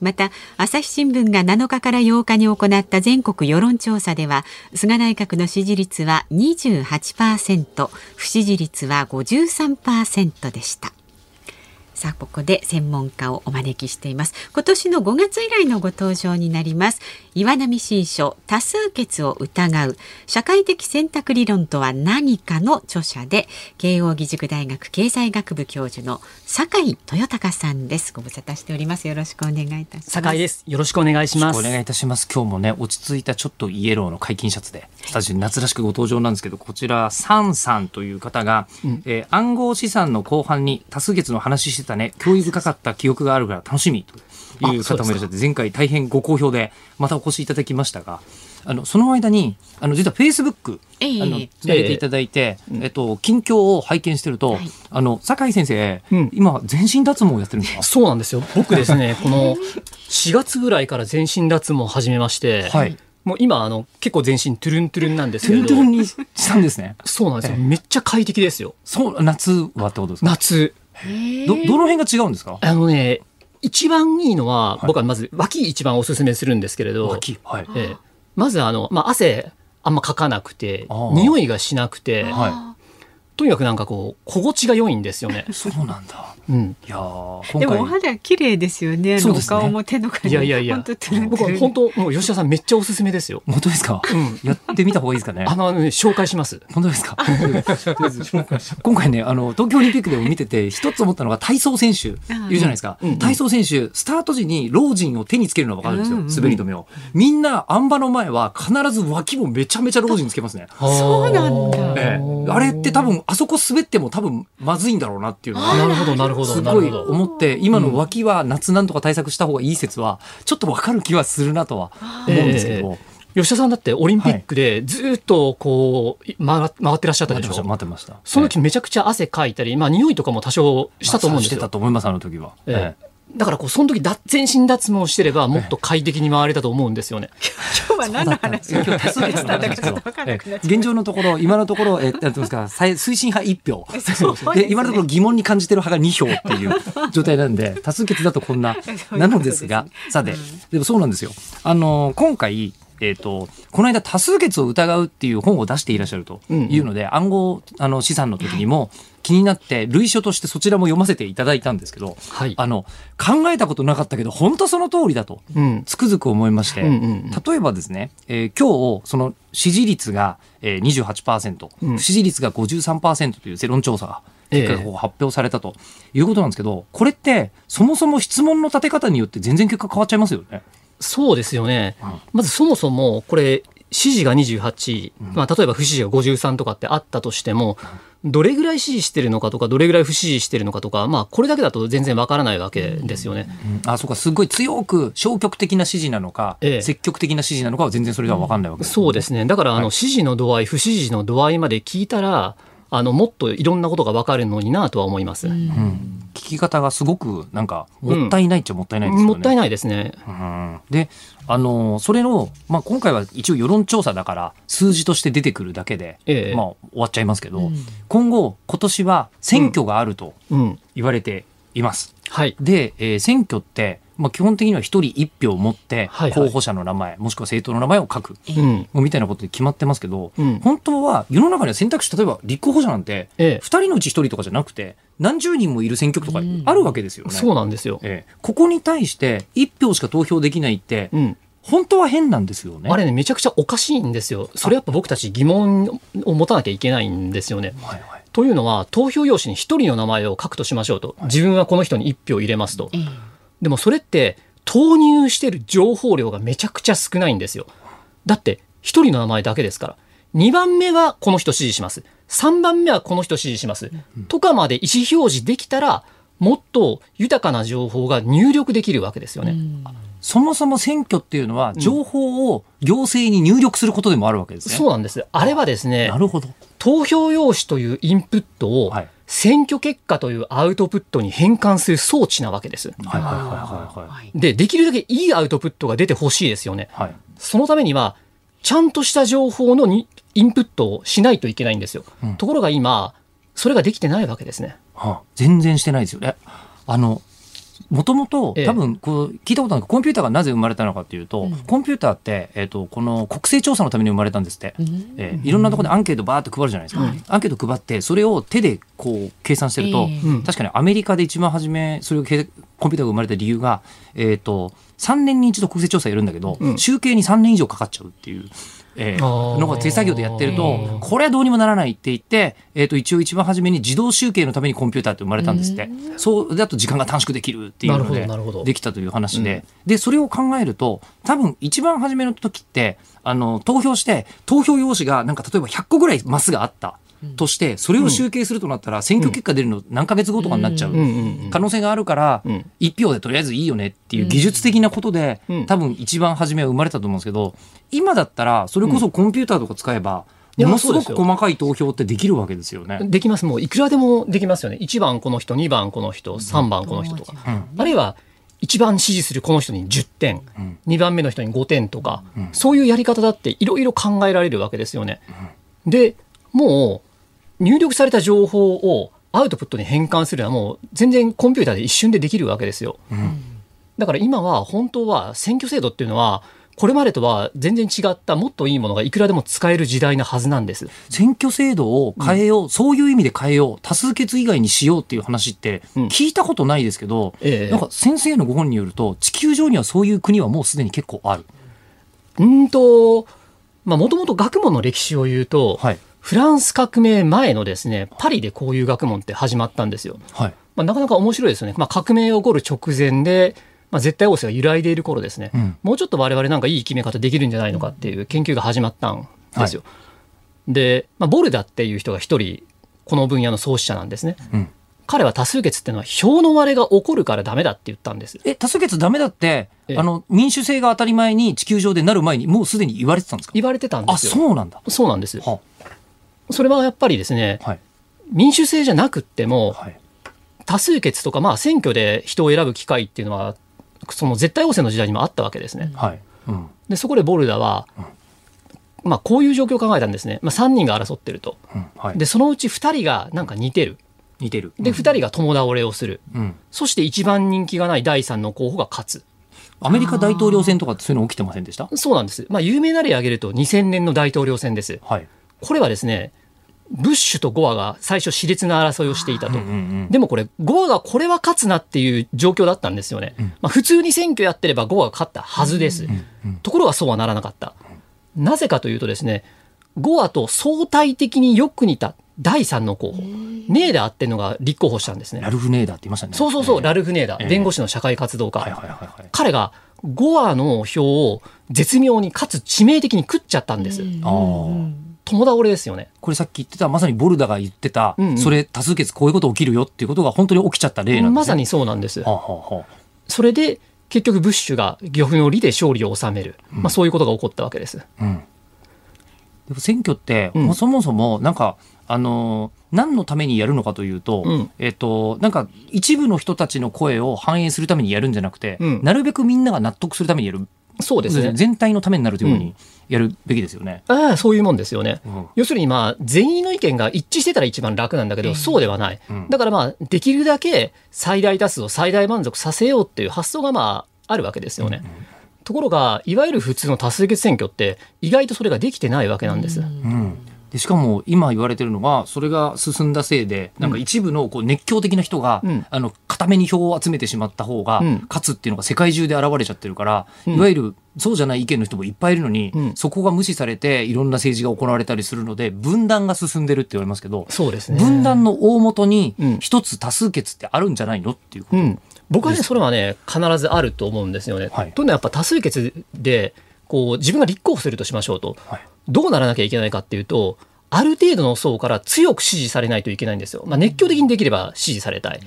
S3: また朝日新聞が7日から8日に行った全国世論調査では菅内閣の支持率は28%不支持率は53%でした。さあここで専門家をお招きしています今年の5月以来のご登場になります岩波新書多数決を疑う社会的選択理論とは何かの著者で慶應義塾大学経済学部教授の酒井豊隆さんですご無沙汰しておりますよろしくお願いいたします
S6: 酒井です。よろしくお願いします。
S5: お願いいたします。今日もね、落ち着いたちょっとイエローの解禁シャツで、スタジオに夏らしくご登場なんですけど、こちら、サンさんという方が、えー暗号資産の後半に多数決の話してたね、興味深かった記憶があるから楽しみという方もいらっしゃって、前回大変ご好評で、またお越しいただきましたが、あの、その間に、あの、実はフェイスブック、つなげていただいて、えっと、近況を拝見してると、
S3: はい
S5: あの、酒井先生、
S6: うん
S5: 今、全身脱毛やってるんですか？
S6: そうなんですよ。僕ですね、この4月ぐらいから全身脱毛を始めまして、
S5: はい。
S6: もう今あの結構全身トゥルントゥルンなんです
S5: トゥ
S6: けど、
S5: ルントゥルンにしたんですね。
S6: そうなんですよ。
S5: ええ
S6: めっちゃ快適ですよ。
S5: そう、夏はってことですか？
S6: 夏。
S5: ど、どの辺が違うんですか？
S6: あのね、一番いいのは、
S5: はい。
S6: 僕はまず脇一番おすすめするんですけれど、
S5: 脇。はい。
S6: ええ。まずあの、まあ、汗あんまかかなくて匂いがしなくて、
S5: は
S6: とにかくなんかこう心地が良いんですよね。
S5: そうなんだ。
S6: うん、
S5: いやー
S3: でもお肌綺麗ですよね。
S5: そうですね。
S3: 顔も手の感じ。
S6: いやいやいや。僕は本当もう吉田さんめっちゃおすすめですよ。
S5: 本当ですか、やってみた方がいいですかね？
S6: あの、ね、紹介します。
S5: 本当ですか？今回ねあの東京オリンピックでも見てて一つ思ったのが体操選手。いるじゃないですか、体操選手スタート時に老人を手につけるのが分かるんですよ、
S3: うんうん。
S5: 滑り止めを。みんなあん馬の前は必ず脇もめちゃめちゃ老人つけますね。
S3: そうなんだ。
S5: ええ、あれって多分あそこ滑っても多分まずいんだろうなっていうのが
S6: なるほどなるほど
S5: すごい
S6: なるほど。
S5: 思って今の脇は夏なんとか対策した方がいい説はちょっとわかる気はするなとは思うんですけど、
S6: 吉田さんだってオリンピックでずっとこう曲が曲がってらっしゃったでしょ？
S5: 待ってました待ってました。
S6: その時めちゃくちゃ汗かいたり、まあ匂いとかも多少したと思うんです
S5: してた
S6: よ。
S5: と思いますあの時は、
S6: え。
S5: ええ
S6: だからこうその時だ全身脱毛してればもっと快適に回れたと思うんですよね。
S3: 今日は何の話
S5: 今日多数決なんですけど
S3: 分かんなくなっちゃう
S5: え現状のところ今のところえなんていうんですか最推進派1票。
S3: ですね。
S5: で今のところ疑問に感じてる派が2票っていう状態なんで 多数決だとこんな。なのですがさてでもそうなんですよ。あの今回えー、とこの間多数決を疑うっていう本を出していらっしゃるというので、暗号あの資産の時にも気になって類書としてそちらも読ませていただいたんですけど、
S6: はい。
S5: あの考えたことなかったけど本当その通りだと
S6: うん。
S5: つくづく思いまして、
S6: うんうんうん。
S5: 例えばですね、えー今日その支持率が、えー、28%、
S6: うん。
S5: 不支持率が53%という世論調査が
S6: ええ。
S5: 結果が発表されたということなんですけど、これってそもそも質問の立て方によって全然結果変わっちゃいますよね。
S6: そうですよね。
S5: うん。
S6: まずそもそもこれ支持が28、まあ例えば不支持が53とかってあったとしても、どれぐらい支持してるのかとかどれぐらい不支持してるのかとか、まあこれだけだと全然わからないわけですよね。
S5: あそうか。すごい強く消極的な支持なのか、
S6: ええ。
S5: 積極的な支持なのかは全然それでは分かんないわけですよね、
S6: そうですね。だからあ
S5: はい。
S6: の支持の度合い、不支持の度合いまで聞いたら、あのもっといろんなことがわかるのになとは思います。
S5: うん聞き方がすごくなんかもったいないっちゃもったいないですよね。
S6: もったいないですね。
S5: うんで、あのそれの、まあ、今回は一応世論調査だから数字として出てくるだけで、
S6: ええ
S5: まあ、終わっちゃいますけど、今後今年は選挙があると
S6: うん。
S5: 言われています。
S6: はい。
S5: で、えー選挙って、まあ、基本的には一人一票を持って
S6: はいはい
S5: 候補者の名前、もしくは政党の名前を書く。
S6: うん。
S5: みたいなことで決まってますけど、
S6: うん
S5: 本当は世の中には選択肢例えば立候補者なんて
S6: ええ
S5: 2人のうち1人とかじゃなくて何十人もいる選挙区とかあるわけですよね。
S6: そうなんですよ。
S5: ええここに対して1票しか投票できないって、
S6: うん。
S5: 本当は変なんですよね。
S6: あれね、めちゃくちゃおかしいんですよ。それやっぱ僕たち疑問を持たなきゃいけないんですよね。
S5: はいはい
S6: というのは、投票用紙に一人の名前を書くとしましょうと。自分はこの人に一票入れますと。でもそれって、投入してる情報量がめちゃくちゃ少ないんですよ。だって、一人の名前だけですから。2番目はこの人支持します。3番目はこの人支持します。とかまで意思表示できたら、もっと豊かな情報が入力できるわけですよね。
S5: そもそも選挙っていうのは情報を行政に入力することでもあるわけですね。
S6: そうなんです。あれはですね
S5: な、るほど。
S6: 投票用紙というインプットを
S5: はい
S6: 選挙結果というアウトプットに変換する装置なわけです。
S5: はいはいはいはいはい。
S6: で、できるだけいいアウトプットが出てほしいですよね。
S5: はい。
S6: そのためには、ちゃんとした情報のにインプットをしないといけないんですよ。
S5: うん
S6: ところが今、それができてないわけですね。
S5: はあ、全然してないですよね。あのもともと
S6: ええ。
S5: 多分こう聞いたことないコンピューターがなぜ生まれたのかというと、コンピューターって、えー、とこの国勢調査のために生まれたんですって、ええいろんなところでアンケートバーって配るじゃないですか、アンケート配ってそれを手でこう計算してると、確かにアメリカで一番初めそれをけコンピューターが生まれた理由が、えー、と3年に一度国勢調査やるんだけど、
S6: うん。
S5: 集計に3年以上かかっちゃうっていう。えー。のが手作業でやってると、これはどうにもならないって言って、えー、と一応一番初めに自動集計のためにコンピューターって生まれたんですって、そうだと時間が短縮できるっていうのでできたという話で、でそれを考えると多分一番初めの時ってあの投票して投票用紙がなんか例えば100個ぐらいマスがあったとしてそれを集計するとなったら選挙結果出るの何ヶ月後とかになっちゃう。
S6: うん。うんうん
S5: 可能性があるから
S6: うん。
S5: 1票でとりあえずいいよねっていう技術的なことで、
S6: うん。
S5: 多分一番初めは生まれたと思うんですけど今だったらそれこそコンピューターとか使えば、ものすごく細かい投票ってできるわけですよね。
S6: できます。もういくらでもできますよね。1番この人、2番この人、3番この人とか。あるいは、1番支持するこの人に10点、2番目の人に5点とか、そういうやり方だっていろいろ考えられるわけですよね。で、もう入力された情報をアウトプットに変換するのはもう全然コンピューターで一瞬でできるわけですよ。だから今は本当は選挙制度っていうのはこれまでとは全然違ったもっといいものがいくらでも使える時代なはずなんです。
S5: 選挙制度を変えよう、そういう意味で変えよう、多数決以外にしようっていう話って
S6: うん
S5: 聞いたことないですけど、
S6: ええ
S5: なんか先生のご本によると、地球上にはそういう国はもうすでに結構ある。
S6: うーんと、まあ、もともと学問の歴史を言うと、
S5: はい。
S6: フランス革命前のですね、パリでこういう学問って始まったんですよ。
S5: はい。
S6: まあ、なかなか面白いですよね。まあ、革命が起こる直前で、まあ、絶対王政が揺らいでいる頃ですね、
S5: うん
S6: もうちょっと我々なんかいい決め方できるんじゃないのかっていう研究が始まったんですよ。で、まあ、ボルダっていう人が一人、この分野の創始者なんですね。
S5: うん
S6: 彼は多数決っていうのは票の割れが起こるからダメだって言ったんです。
S5: え、多数決ダメだって、
S6: ええ
S5: あの、民主制が当たり前に地球上でなる前にもうすでに言われてたんですか？
S6: 言われてたんで
S5: あ、
S6: すよ。
S5: そうなんだ。
S6: そうなんです。
S5: は
S6: それはやっぱりですね、
S5: はい。
S6: 民主制じゃなくっても、
S5: はい。
S6: 多数決とか、まあ、選挙で人を選ぶ機会っていうのは、その絶対王政の時代にもあったわけですね。
S5: はい。うん。
S6: で、そこでボルダは、まあ、こういう状況を考えたんですね。まあ、3人が争ってると。
S5: うん。はい。
S6: で、そのうち2人がなんか似てる。
S5: 似てる。
S6: で、2人が共倒れをする。
S5: うん。
S6: そして一番人気がない第3の候補が勝つ。
S5: アメリカ大統領選とかってそういうの起きてませんでした？
S6: そうなんです。まあ、有名な例を挙げると2000年の大統領選です。
S5: はい。
S6: これはですね、ブッシュとゴアが最初熾烈な争いをしていたと。
S5: うんうん。
S6: でもこれ、ゴアがこれは勝つなっていう状況だったんですよね。まあ、普通に選挙やってればゴアが勝ったはずです。ところがそうはならなかった。なぜかというとですね、ゴアと相対的によく似た第三の候補、ネーダーっていうのが立候補したんですね
S5: ラ。ルフ・ネーダーって言いましたね。
S6: そうそうそう、ラ
S5: ル
S6: ルフ・ネーダー、
S5: ええ
S6: 弁護士の社会活動家。
S5: はいはいはいはい。
S6: 彼がゴアの票を絶妙にかつ致命的に食っちゃったんです。
S5: ああ。
S6: 友倒れですよね。
S5: これさっき言ってた、まさにボルダが言ってた、
S6: うんうん
S5: それ多数決こういうこと起きるよっていうことが本当に起きちゃった例なんですね。
S6: まさにそうなんです。
S5: はあ、は
S6: それで結局ブッシュが漁夫の利で勝利を収める、まあ、そういうことが起こったわけです。
S5: うん。でも選挙って、
S6: うん
S5: そもそもなんか、あのー何のためにやるのかというと、
S6: うん
S5: えっと、なんか一部の人たちの声を反映するためにやるんじゃなくて、
S6: うん
S5: なるべくみんなが納得するためにやる。
S6: そうですね。
S5: 全体のためになるというふうにやるべきですよね。
S6: ああそういうもんですよね。
S5: うん
S6: 要するにまあ全員の意見が一致してたら一番楽なんだけど、そうではない。
S5: うん
S6: だからまあできるだけ最大多数を最大満足させようっていう発想がまああるわけですよね。ところがいわゆる普通の多数決選挙って意外とそれができてないわけなんです。
S5: うんでしかも今言われてるのがそれが進んだせいでなんか一部のこう熱狂的な人が、
S6: うん。
S5: あの固めに票を集めてしまった方が
S6: うん。
S5: 勝つっていうのが世界中で現れちゃってるから、
S6: うん。
S5: いわゆるそうじゃない意見の人もいっぱいいるのに、
S6: うん。
S5: そこが無視されていろんな政治が行われたりするので分断が進んでるって言われますけど、
S6: そうですね。
S5: 分断の大元に
S6: うん。
S5: 一つ多数決ってあるんじゃないのっていうこと。
S6: うん、僕はね、それはね、必ずあると思うんですよね。
S5: はい。
S6: というのはやっぱ多数決で、こう、自分が立候補するとしましょうと、
S5: はい
S6: どうならなきゃいけないかっていうと、ある程度の層から強く支持されないといけないんですよ。まあ、熱狂的にできれば支持されたい。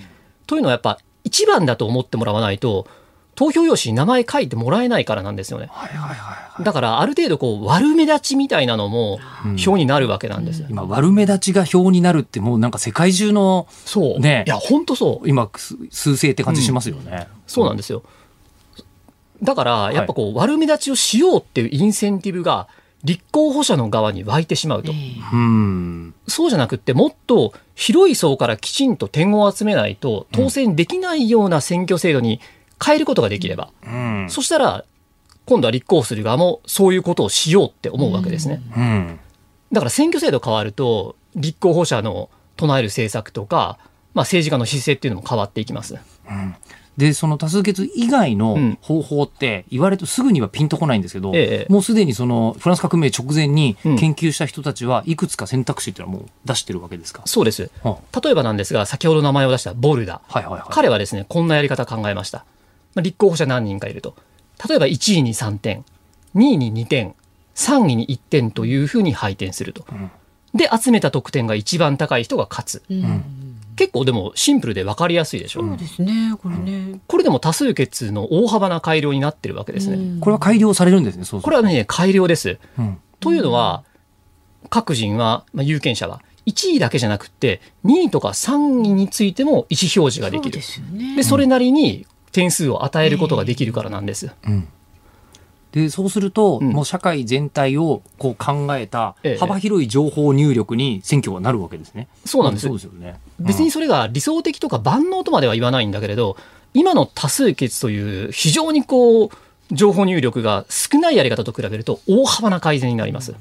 S6: というのはやっぱ、一番だと思ってもらわないと、投票用紙に名前書いてもらえないからなんですよね。
S5: はいはいはい
S6: だから、ある程度こう、悪目立ちみたいなのも票になるわけなんです。
S5: 今悪目立ちが票になるってもうなんか世界中の
S6: そう。
S5: ね
S6: いや、本当そう。
S5: 今す数勢って感じしますよね。
S6: そうなんですよ。だから、やっぱこう、悪目立ちをしようっていうインセンティブが、立候補者の側に湧いてしまうと。
S5: うん。
S6: そうじゃなくって、もっと広い層からきちんと点を集めないと、当選できないような選挙制度に変えることができれば、
S5: うん。
S6: そしたら、今度は立候補する側もそういうことをしようって思うわけですね。
S5: うん。
S6: だから選挙制度変わると、立候補者の唱える政策とか、まあ、政治家の姿勢っていうのも変わっていきます。
S5: でその多数決以外の
S6: うん
S5: 方法って言われるとすぐにはピンとこないんですけど、
S6: ええ
S5: もうすでにそのフランス革命直前に
S6: うん
S5: 研究した人たちはいくつか選択肢っていうのはもう出してるわけですか、
S6: そうです。
S5: は
S6: 例えばなんですが、先ほど名前を出したボルダ。
S5: はいはいはい
S6: 彼はですね、こんなやり方考えました。まあ立候補者何人かいると。例えば1位に3点、2位に2点、3位に1点というふうに配点すると。で、集めた得点が一番高い人が勝つ。
S3: うん
S6: 結構でもシンプルで分かりやすいでしょ。
S3: そうですね、これね。
S6: これでも多数決の大幅な改良になってるわけですね。
S5: これは改良されるんですねそう
S6: これはね、改良です。
S5: うん
S6: というのは、各人は、まあ、有権者は、1位だけじゃなくって、2位とか3位についても意思表示ができる
S3: そうで。すよね。
S6: で、それなりに点数を与えることができるからなんです。
S5: うんでそうすると、
S6: うん
S5: もう社会全体をこう考えた
S6: ええ
S5: 幅広い情報入力に選挙がなるわけですね。
S6: そうなんです
S5: そうですよね。
S6: 別にそれが理想的とか万能とまでは言わないんだけれど、今の多数決という非常にこう、情報入力が少ないやり方と比べると大幅な改善になります。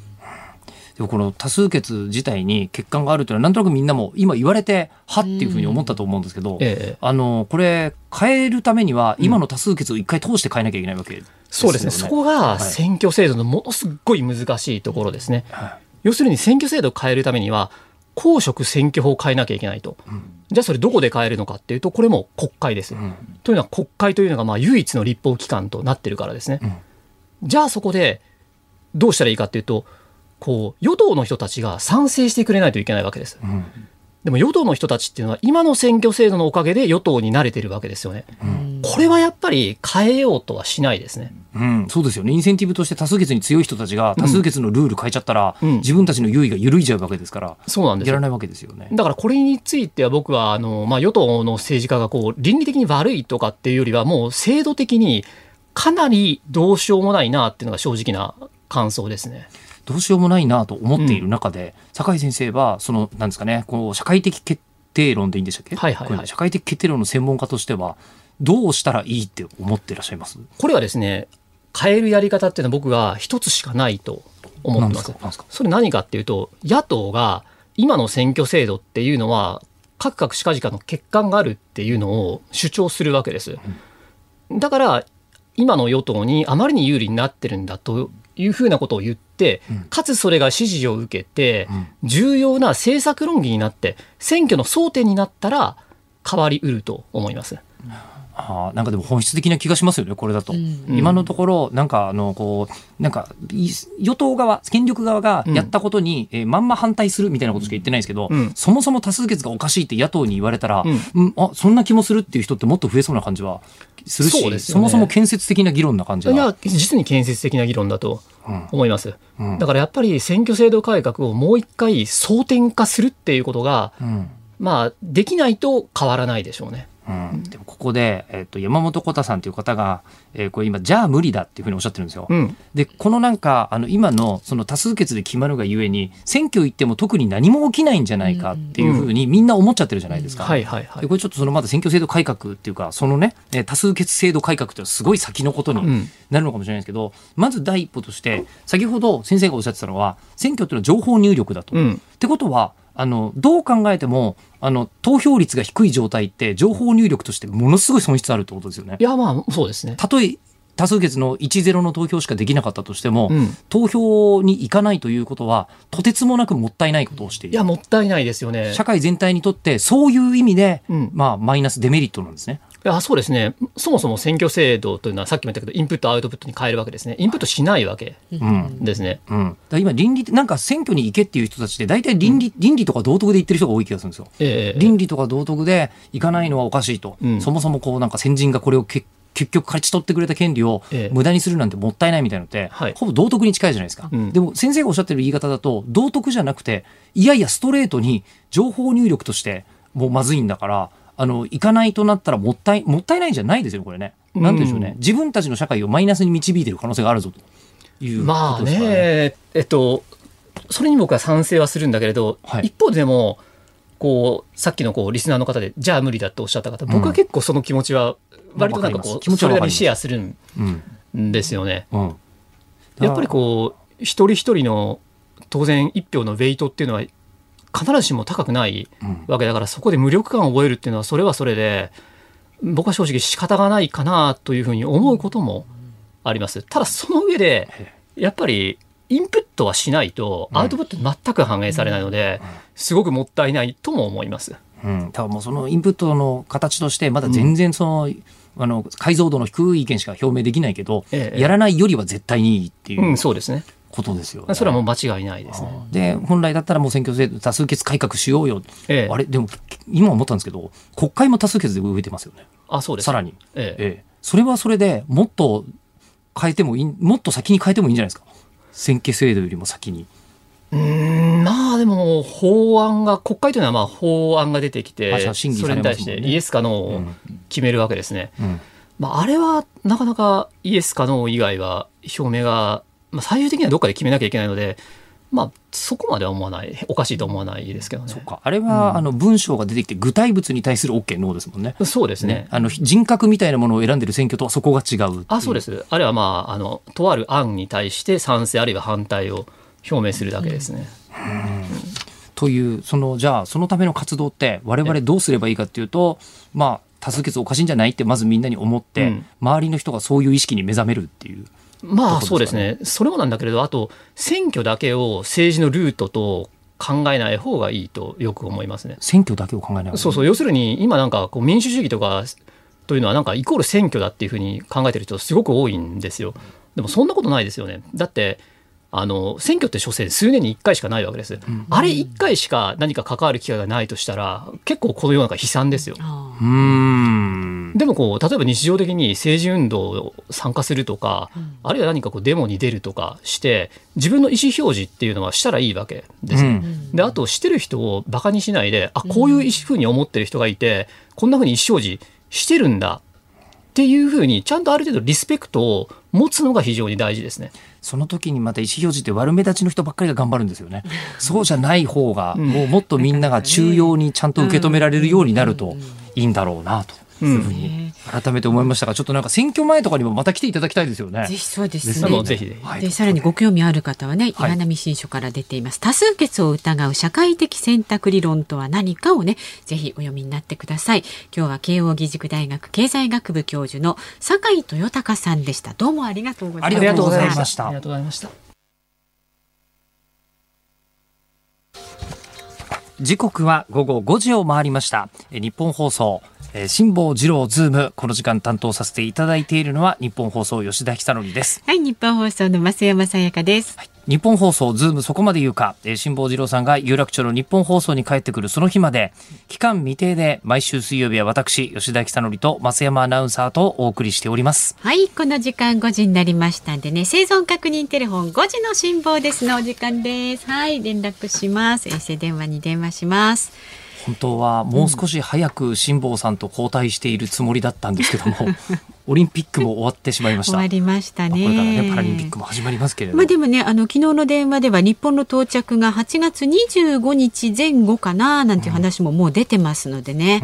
S5: でもこの多数決自体に欠陥があるというのはなんとなくみんなも今言われてはっていうふうに思ったと思うんですけど、
S6: ええ
S5: あのこれ変えるためには今の多数決を一回通して変えなきゃいけないわけ。
S6: そうですね。そこが選挙制度のものすごい難しいところですね。
S5: はい
S6: 要するに選挙制度を変えるためには、公職選挙法を変えなきゃいけないと。じゃあそれどこで変えるのかっていうと、これも国会です。
S5: ん
S6: というのは国会というのがまあ唯一の立法機関となってるからですね。じゃあそこでどうしたらいいかっていうと、こう、与党の人たちが賛成してくれないといけないわけです。
S5: ん
S6: でも与党の人たちっていうのは今の選挙制度のおかげで与党に慣れてるわけですよね。これはやっぱり変えようとはしないですね。
S5: うん、そうですよね。インセンティブとして多数決に強い人たちが多数決のルール変えちゃったら、
S6: うん
S5: 自分たちの優位が緩いじゃうわけですから、
S6: そうなんですよ
S5: やらないわけですよね。
S6: だからこれについては僕はあの、まあ、与党の政治家がこう倫理的に悪いとかっていうよりはもう制度的にかなりどうしようもないなっていうのが正直な感想ですね。
S5: どうしようもないなと思っている中で、酒井先生は、その、なんですかね、こう、社会的決定論でいいんでしたっけ？
S6: はいはいはい。
S5: 社会的決定論の専門家としては、どうしたらいいって思ってらっしゃいます？
S6: これはですね変えるやり方っていうのは僕は一つしかないと思ってます。
S5: すすか？
S6: それ何かっていうと野党が今の選挙制度っていうのは各々しかじかの欠陥があるっていうのを主張するわけです。だから今の与党にあまりに有利になってるんだというふうなことを言って、かつそれが支持を受けて、重要な政策論議になって選挙の争点になったら変わりうると思います。
S5: あーなんかでも本質的な気がしますよね、これだと。今のところ、なんかあの、こう、なんか、い与党側、権力側がやったことに、えーまんま反対するみたいなことしか言ってないですけど、
S6: うん。
S5: そもそも多数決がおかしいって野党に言われたら、
S6: うん。
S5: うん、あ、そんな気もするっていう人ってもっと増えそうな感じはするし、
S6: そうですよね。
S5: そもそも建設的な議論な感じが。
S6: いや実に建設的な議論だと
S5: うん。
S6: 思います、
S5: うん。
S6: だからやっぱり選挙制度改革をもう一回争点化するっていうことが、
S5: うん。
S6: まあ、できないと変わらないでしょうね。
S5: うん、でもここで、えっと山本浩太さんという方が、えーこれ今じゃあ無理だっていうふうにおっしゃってるんですよ。
S6: うん、
S5: でこのなんかあの今のその多数決で決まるがゆえに選挙行っても特に何も起きないんじゃないかっていうふうにみんな思っちゃってるじゃないですか。
S6: はいはいはい
S5: で。これちょっとそのまだ選挙制度改革っていうかそのねえー多数決制度改革っていうのはすごい先のことに
S6: うん
S5: なるのかもしれないですけど、まず第一歩として先ほど先生がおっしゃってたのは選挙っていうのは情報入力だと。
S6: うん
S5: ってことはあのどう考えてもあの投票率が低い状態って情報入力としてものすごい損失あるってことですよね
S6: い。やまあそうですね。
S5: たとえ多数決の1-0の投票しかできなかったとしても、
S6: うん
S5: 投票に行かないということはとてつもなくもったいないことをしている
S6: いやもったいないですよね。
S5: 社会全体にとってそういう意味で、
S6: うん
S5: まあ、マイナスデメリットなんですね。
S6: いやそうですね。そもそも選挙制度というのはさっきも言ったけどインプットアウトプットに変えるわけですね。インプットしないわけ
S5: うん。
S6: ですね。
S5: うん、だから今倫理なんか選挙に行けっていう人たちって大体倫理,、倫理とか道徳で言ってる人が多い気がするんですよ。
S6: ええ
S5: 倫理とか道徳で行かないのはおかしいと、
S6: うん。
S5: そもそもこうなんか先人がこれをけ結局勝ち取ってくれた権利を
S6: ええ。
S5: 無駄にするなんてもったいないみたいなのって、
S6: はい。
S5: ほぼ道徳に近いじゃないですか、
S6: うん。
S5: でも先生がおっしゃってる言い方だと道徳じゃなくていやいやストレートに情報入力としてもうまずいんだからあの行かないとなったらもったいもったいないんじゃないですよこれね。なんでしょうね、
S6: うん
S5: 自分たちの社会をマイナスに導いてる可能性があるぞという
S6: まあ
S5: ね。
S6: ね、えっと、それに僕は賛成はするんだけれど、
S5: はい。
S6: 一方でも、こう、さっきのこう、リスナーの方で、じゃあ無理だっておっしゃった方、僕は結構その気持ちは、割となんかこう、
S5: まあ気持ち
S6: それなりにシェアする
S5: うん
S6: んですよね。
S5: うん。
S6: やっぱりこう、一人一人の、当然一票のウェイトっていうのは、必ずしも高くない
S5: うん。
S6: わけだから、そこで無力感を覚えるっていうのは、それはそれで、僕は正直仕方がないかなというふうに思うこともあります。ただその上で、やっぱりインプットはしないとアウトプット全く反映されないので、すごくもったいないとも思います。
S5: うん、多分もうそのインプットの形としてまだ全然その、あの解像度の低い意見しか表明できないけど、
S6: ええ。
S5: やらないよりは絶対にいいっていう。
S6: うん、そうですね。
S5: ことですよね。
S6: それはもう間違いないですね。
S5: で本来だったらもう選挙制度多数決改革しようよ、
S6: ええ。
S5: あれ？でも今思ったんですけど国会も多数決で動いてますよね。
S6: あ、そうです。
S5: さらに、
S6: ええ。
S5: ええ。それはそれでもっと変えてもいいもっと先に変えてもいいんじゃないですか？選挙制度よりも先に。
S6: うーん、まあでも法案が、国会というのはまあ法案が出てきて、
S5: あじゃあ審議
S6: それに対してイエスかノーを決めるわけですね。
S5: うん。
S6: まああれはなかなかイエスかノー以外は表明が、まあ、最終的にはどっかで決めなきゃいけないので、まあそこまでは思わない。おかしいと思わないですけどね。
S5: そうか。あれは、あの文章が出てきて具体物に対する OK ノーですもんね。
S6: そうですね。
S5: あの人格みたいなものを選んでる選挙とはそこが違う
S6: あそうです。あれはまああのとある案に対して賛成あるいは反対を表明するだけですね、
S5: というそのじゃあそのための活動って我々どうすればいいかっていうとまあ多数決おかしいんじゃないってまずみんなに思って、
S6: うん。
S5: 周りの人がそういう意識に目覚めるっていう。
S6: まあそうですすねそれもなんだけれどあと選挙だけを政治のルートと考えない方がいいとよく思いますね。
S5: 選挙だけを考えない
S6: そうそう要するに今なんかこう民主主義とかというのはなんかイコール選挙だっていうふうに考えてる人すごく多いんですよ。でもそんなことないですよね。だってあの選挙って所詮数年に1回しかないわけです。あれ1回しか何か関わる機会がないとしたら結構この世の中悲惨ですよ。でもこう例えば日常的に政治運動を参加するとか、あるいは何かこうデモに出るとかして自分の意思表示っていうのはしたらいいわけですよ。
S5: うん
S6: であとしてる人をバカにしないであこういうふうに思ってる人がいて、こんなふうに意思表示してるんだっていうふうにちゃんとある程度リスペクトを持つのが非常に大事ですね。
S5: その時にまた意思表示って悪目立ちの人ばっかりが頑張るんですよね。そうじゃない方が、もうもっとみんなが中庸にちゃんと受け止められるようになるといいんだろうなと。い改めて思いましたが、ちょっとなんか選挙前とかにもまた来ていただきたいですよね。
S3: ぜ。ひそうですね。
S6: ぜひ。
S5: はい。
S3: でさらにご興味ある方はね、
S5: はい。
S3: 岩波新書から出ています。多数決を疑う社会的選択理論とは何かをねぜひお読みになってください。今日は慶應義塾大学経済学部教授の坂井豊貴さんでした。どうもありがとうございました。
S5: ありがとうございました。
S6: ありがとうございました。
S5: 時刻は午後5時を回りました。えーニッポン放送、えー辛坊治郎ズーム、この時間担当させていただいているのはニッポン放送吉田尚記です。
S3: はいニッポン放送の増山さやかです、
S5: ニッポン放送ズームそこまで言うか、えー辛坊治郎さんが有楽町のニッポン放送に帰ってくるその日まで、期間未定で毎週水曜日は私、吉田久典と増山アナウンサーとお送りしております。
S3: はい、この時間5時になりましたんでね、生存確認テレフォン5時の辛抱ですのお時間です。はい、連絡します。衛星電話に電話します。
S5: 本当はもう少し早く辛坊さんと交代しているつもりだったんですけども、オリンピックも終わってしまいました。
S3: 終わりましたね。
S5: まあこれからね、パラリンピックも始まりますけれども。
S3: まあでもね、あの昨日の電話では日本の到着が8月25日前後かななんていう話ももう出てますのでね、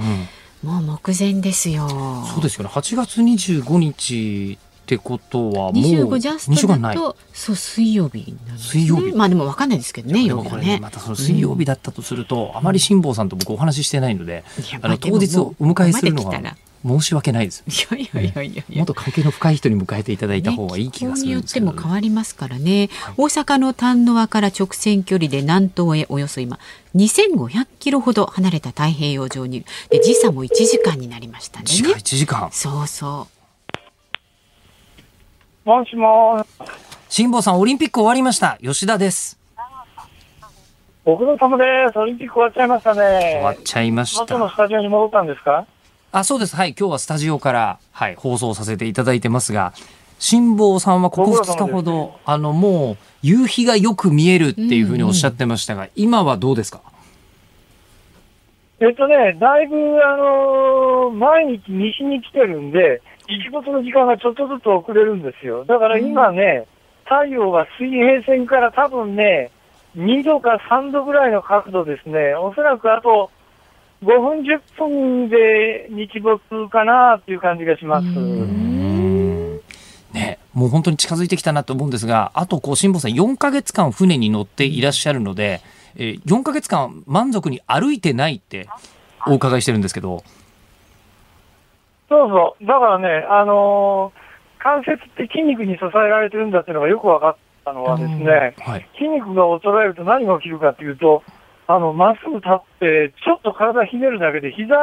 S3: もう目前ですよ。
S5: そうですよね。8月25日ってことはもう
S3: 25ジャス
S5: 2週間ない。
S3: トだとそう水曜日なんですね。
S5: 水曜日
S3: まあでもわかんないですけどね、
S5: で
S3: 曜日はね。
S5: またその水曜日だったとすると、あまり辛坊さんと僕お話ししてないので
S3: いや、
S5: あの当日をお迎えするのが申し訳ないです。
S3: いやいやいやいやいや
S5: もっ。と関係の深い人に迎えていただいた方がいい気がす
S3: 気候によって
S5: るんですけど、
S3: も変わりますからね、大阪の丹野湾から直線距離で南東へおよそ今2500キロほど離れた太平洋上にいるで時差も1時間になりましたんで
S5: 時間
S3: ね
S5: 1時間。
S3: そうそ
S1: もしも
S5: 辛坊さん、オリンピック終わりました。吉田です。
S1: ご苦労様です。オリンピック終わっちゃいました
S5: 終わっ
S1: ね。
S5: ちゃいまし
S1: 元の
S5: た。
S1: スタジオに戻ったんですか？
S5: あ、そうです。はい。今日はスタジオから、はい、放送させていただいてますが、辛坊さんはここ2
S1: ご苦労様です
S5: 日ほど、あの、もう、夕日がよく見えるっていうふうにおっしゃってましたが、今はどうですか？
S1: えっとね、だいぶ、あのー毎日西に来てるんで、日没の時間がちょっとずつ遅れるんですよ。だから今ね、太陽が水平線から多分ね、2度か3度ぐらいの角度ですね。おそらくあと5分、10分で日没かなっていう感じがします。
S5: ね、もう本当に近づいてきたなと思うんですが、あとこう辛坊さん4ヶ月間船に乗っていらっしゃるので、えー4ヶ月間満足に歩いてないってお伺いしてるんですけど、
S1: そうそう。だからね、あのー関節って筋肉に支えられてるんだっていうのがよく分かったのはですね、
S5: はい。
S1: 筋肉が衰えると何が起きるかっていうと、あの、まっすぐ立って、ちょっと体ひねるだけで、膝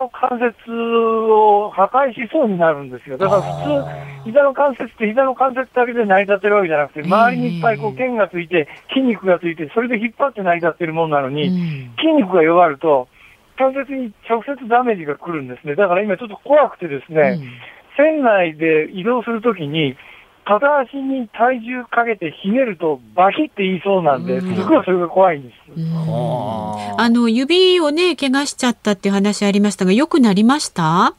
S1: の関節を破壊しそうになるんですよ。だから普通、膝の関節って膝の関節だけで成り立ってるわけじゃなくて、周りにいっぱいこう腱がついて、筋肉がついて、それで引っ張って成り立ってるものなの
S3: う、
S1: に、
S3: うん
S1: 筋肉が弱ると、関節に直接ダメージが来るんですね。だから今ちょっと怖くてですね、船内で移動するときに、片足に体重かけてひねるとバキって言いそうなんで、す
S3: うん。
S1: ごいそれが怖いんです。
S3: うん。
S5: あ
S3: の指をね怪我しちゃったっていう話ありましたが良くなりました？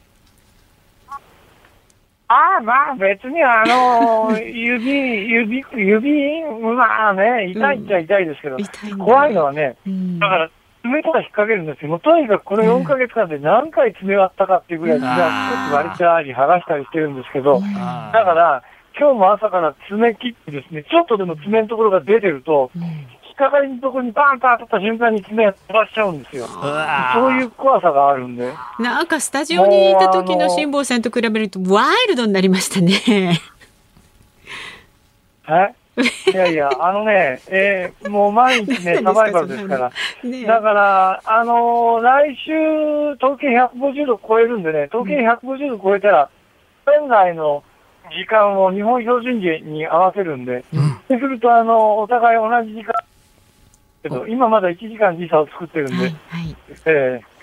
S1: ああ、まあ別にあの、指、指、指、まあね、痛いっちゃ痛いですけど、
S3: 痛いんだ。
S1: 怖いのはね、
S3: うん。
S1: だから、爪から引っ掛けるんですよ。もうとにかくこの4ヶ月間で何回爪割ったかっていうぐらい爪は少し割れたり剥がしたりしてるんですけど、
S5: あ
S1: だから、今日も朝から爪切ってですね、ちょっとでも爪のところが出てると、
S3: うん
S1: 引っかかりのところにバーンと当たった瞬間に爪が飛ばしちゃうんですよ。そういう怖さがあるんで。
S3: なんかスタジオにいた時の辛坊さんと比べるとワイルドになりましたね。
S1: はいいやいや、あのね、えーもう毎日ね、サバイバルですから。
S3: ね
S1: だから、あのー来週、統計150度超えるんでね、統計150度超えたら、県内の時間を日本標準時に合わせるんで、そうすると、あの、お互い同じ時間、けど、今まだ1時間時差を作ってるんで、
S3: はいはい。
S1: ええ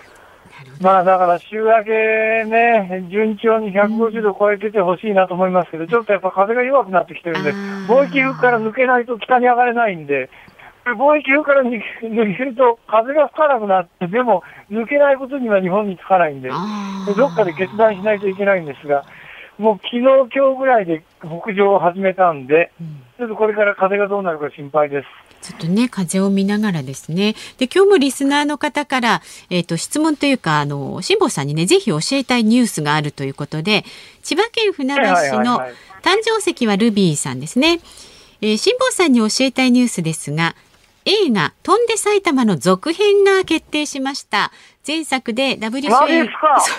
S1: まあだから週明けね、順調に150度超えててほしいなと思いますけど、ちょっとやっぱ風が弱くなってきてるんで貿易風から抜けないと北に上がれないんで、貿易風から抜けると風が吹かなくなって、でも抜けないことには日本につかないんで、どっかで決断しないといけないんですが、もう昨日今日ぐらいで北上を始めたんで、
S3: うん。
S1: ちょっとこれから風がどうなるか心配です。
S3: ちょっとね風を見ながらですね。で今日もリスナーの方からえっ、と質問というかあの辛坊さんにねぜひ教えたいニュースがあるということで千葉県船橋市の誕生石はルビーさんですね。えー辛坊さんに教えたいニュースですが映画「飛んで埼玉」の続編が決定しました。前作でダブル主演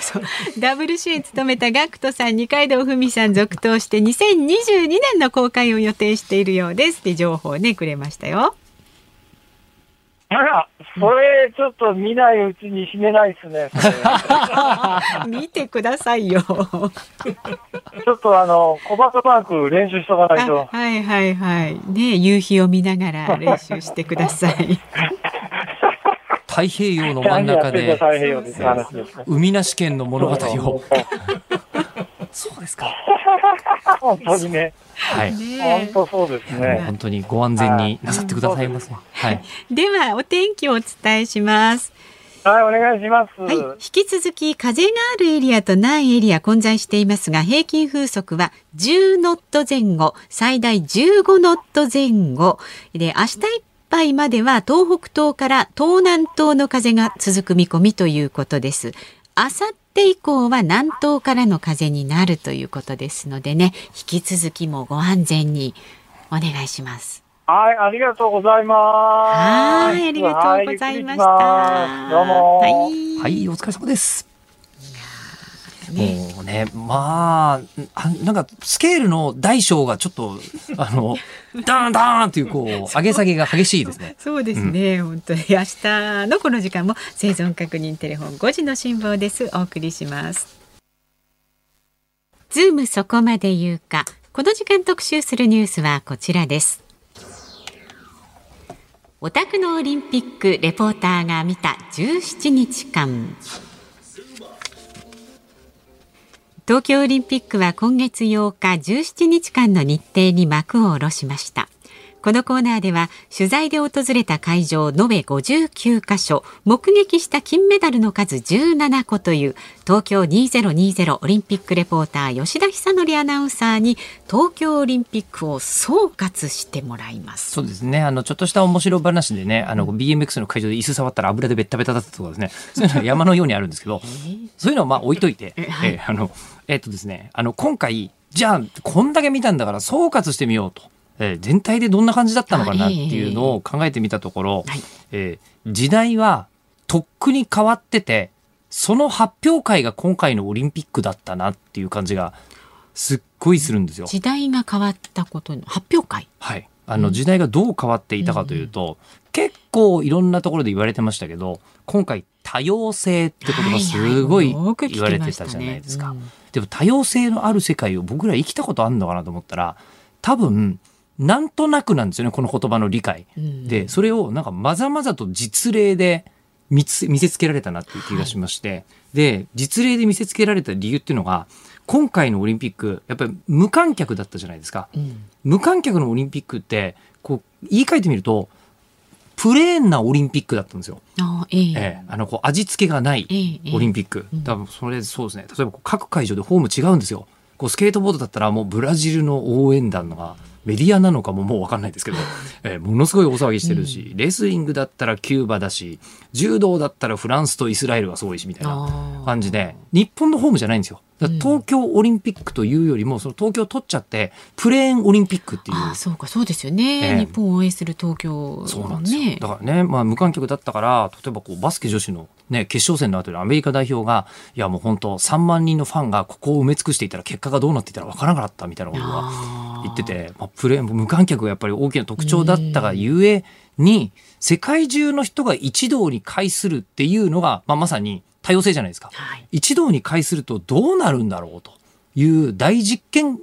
S3: そうそう。ダブル主演務めたガクトさん二階堂ふみさん続投して2022年の公開を予定しているようです。って情報をねくれましたよ。
S1: あら、それちょっと見ないうちに死ねないですね。
S3: 見てくださいよ。
S1: ちょっとあの、小バカマーク練習しとかないと。
S3: はいはいはい。ね夕日を見ながら 練習してください。
S5: 太平洋の真ん中で。海なし県の物語をそうですか
S1: 本当にね、
S5: はい。
S3: ね
S1: 本当そうですね。
S5: 本当にご安全になさってくださいませはい。
S3: ではお天気をお伝えします。
S1: はい、お願いします。
S3: はい、引き続き風があるエリアとないエリア混在していますが平均風速は10ノット前後最大15ノット前後。で明日いっぱいまでは東北東から東南東の風が続く見込みということです。あさって以降は南東からの風になるということですのでね引き続きもご安全にお願いします。
S1: はい、ありがとうございます。
S3: はいありがとうございました。
S1: どうも。
S3: はい。
S5: はいお疲れ様です
S3: ね。
S5: もうねまああなんかスケールの大小がちょっと あのダーンダーンっていうこう上げ下げが激しいですね。
S3: そうですね、本当に。明日のこの時間も生存確認テレフォン5時の辛坊です。お送りします。ズームそこまで言うか。この時間特集するニュースはこちらです。オタクのオリンピックレポーターが見た17日間東京オリンピックは今月8日17日間の日程に幕を下ろしました。このコーナーでは取材で訪れた会場延べ59カ所目撃した金メダルの数17個という東京2020オリンピックレポーター吉田久典アナウンサーに東京オリンピックを総括してもらいます
S5: そうですね。あの、ちょっとした面白話でね、あの、BMX の会場で椅子触ったら油でベッタベタだったとかですね。そういうのは山のようにあるんですけど、そういうのはまあ置いといて、え
S3: はい
S5: ーあの、えっとですね、あの、今回、じゃあ、こんだけ見たんだから総括してみようと。えー全体でどんな感じだったのかなっていうのを考えてみたところ、
S3: はい。
S5: えー時代はとっくに変わってて、その発表会が今回のオリンピックだったなっていう感じがすっごいするんですよ。
S3: 時代が変わったことの発表会？
S5: はい、あの時代がどう変わっていたかというと、結構いろんなところで言われてましたけど今回多様性ってことがすごい言われてたじゃないですか。
S3: うん。
S5: でも多様性のある世界を僕ら生きたことあるのかなと思ったら多分なんとなくなんですよねこの言葉の理解。
S3: うん
S5: でそれをなんかまざまざと実例で見つ見せつけられたなっていう気がしまして、で実例で見せつけられた理由っていうのが今回のオリンピックやっぱり無観客だったじゃないですか。
S3: うん
S5: 無観客のオリンピックってこう言い換えてみるとプレーンなオリンピックだったんですよ。
S3: あええ
S5: ええあのこう味付けがない
S3: ええ
S5: オリンピック。
S3: うん
S5: 多分それそうですね。例えば各会場でホーム違うんですよ。こうスケートボードだったらもうブラジルの応援団がメディアなのかももう分かんないですけど、えーものすごい大騒ぎしてるし、レスリングだったらキューバだし柔道だったらフランスとイスラエルがすごいしみたいな感じで日本のホームじゃないんですよ。東京オリンピックというよりもその東京取っちゃってプレーンオリンピックっていう。
S3: ああそうかそうですよね、
S5: ええ。
S3: 日本を応援する東京
S5: そうなんですよ。
S3: ね
S5: だからね、まあ無観客だったから、例えばこうバスケ女子のね、決勝戦の後でアメリカ代表が、いやもう本当3万人のファンがここを埋め尽くしていたら結果がどうなっていたらわからなかったみたいなことが
S3: あー
S5: 言ってて、まあ、プレー、無観客がやっぱり大きな特徴だったがゆえに、世界中の人が一堂に会するっていうのが、まあまさに多様性じゃないですか。
S3: はい
S5: 一堂に会するとどうなるんだろうという大実験、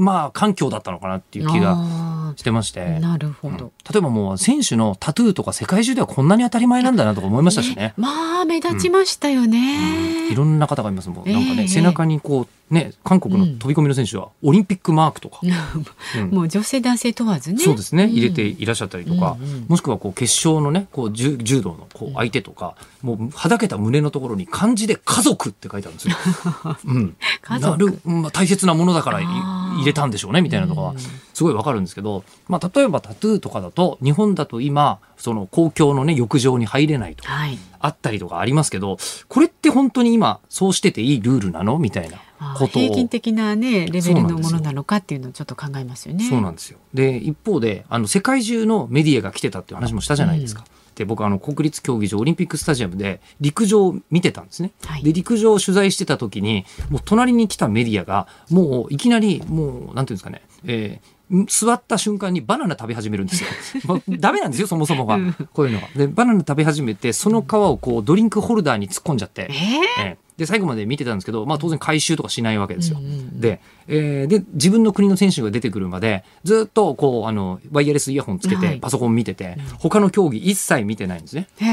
S5: まあ環境だったのかなっていう気が
S3: あ
S5: してまして。
S3: ーなるほど、
S5: 例えばもう選手のタトゥーとか世界中ではこんなに当たり前なんだなとか思いましたしね。
S3: まあ目立ちましたよね、
S5: いろんな方がいますもん。なんかね、
S3: ええ。
S5: 背中にこう、ね、韓国の飛び込みの選手はオリンピックマークとか、うん。
S3: もう女性男性問わずね。
S5: そうですね、
S3: ん。
S5: 入れていらっしゃったりとか、
S3: うんうん
S5: もしくはこう決勝のね、こう柔柔道のこう相手とか、もうはだけた胸のところに漢字で家族って書いてあるんですよ。うん。
S3: 家族。
S5: なる、まあ、大切なものだから入れたんでしょうね、みたいなのが
S3: うん。
S5: すごいわかるんですけど、まあ、例えばタトゥーとかだと、日本だと今、その公共のね、浴場に入れないとか、
S3: はい
S5: あったりとかありますけど、これって本当に今、そうしてていいルールなの？みたいな
S3: あー
S5: ことを。
S3: 平均的なねレベルのものなのかっていうのをちょっと考えますよね
S5: そうなんですよ。で、一方で、あの、世界中のメディアが来てたっていう話もしたじゃないですか。で、僕、あの、国立競技場、オリンピックスタジアムで陸上を見てたんですね。
S3: はい
S5: で、陸上を取材してた時に、もう隣に来たメディアが、もういきなり、もう、なんていうんですかね、えーん座った瞬間にバナナ食べ始めるんですよ。もうダメなんですよ、そもそもが。こういうのが。で、バナナ食べ始めて、その皮をこう、ドリンクホルダーに突っ込んじゃって。
S3: えー？
S5: ええで最後まで見てたんですけど、まあ、当然回収とかしないわけですよ。
S3: うんうんうん
S5: で,、えーで自分の国の選手が出てくるまでずっとこうあのワイヤレスイヤホンつけ
S3: はい
S5: てパソコン見てて、他の競技一切見てないんですね。
S3: へ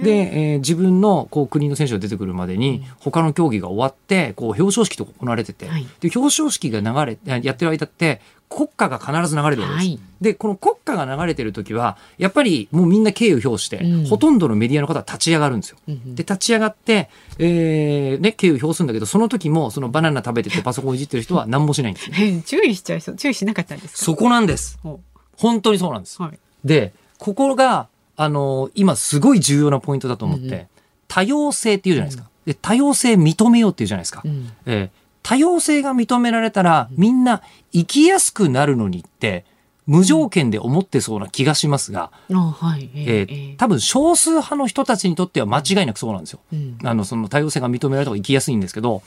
S3: ー
S5: で、えー自分のこう国の選手が出てくるまでに他の競技が終わってこう表彰式とか行われてて、
S3: はい
S5: で表彰式が流れやってる間って国歌が必ず流れるわけです。
S3: はい
S5: でこの国歌が流れてる時はやっぱりもうみんな敬意を表して、
S3: うん
S5: ほとんどのメディアの方は立ち上がるんですよ。
S3: うんうん
S5: で立ち上がって、えーね、敬意を表するんだけどその時もそのバナナ食べててパソコンいじってる人は 何もしないんです
S3: 注意しちゃいそう注意しなかったんですか？
S5: そこなんです。
S3: お
S5: 本当にそうなんです。
S3: はい
S5: で、ここが、あの今すごい重要なポイントだと思って、
S3: うんうん
S5: 多様性っていうじゃないですか。で、多様性認めようっていうじゃないですか。
S3: うん
S5: えー多様性が認められたら、みんな生きやすくなるのにって、無条件で思ってそうな気がしますが、
S3: あはい。え
S5: え
S3: ー
S5: ー多分少数派の人たちにとっては間違いなくそうなんですよ。
S3: うん。
S5: あの、その多様性が認められた方が生きやすいんですけど、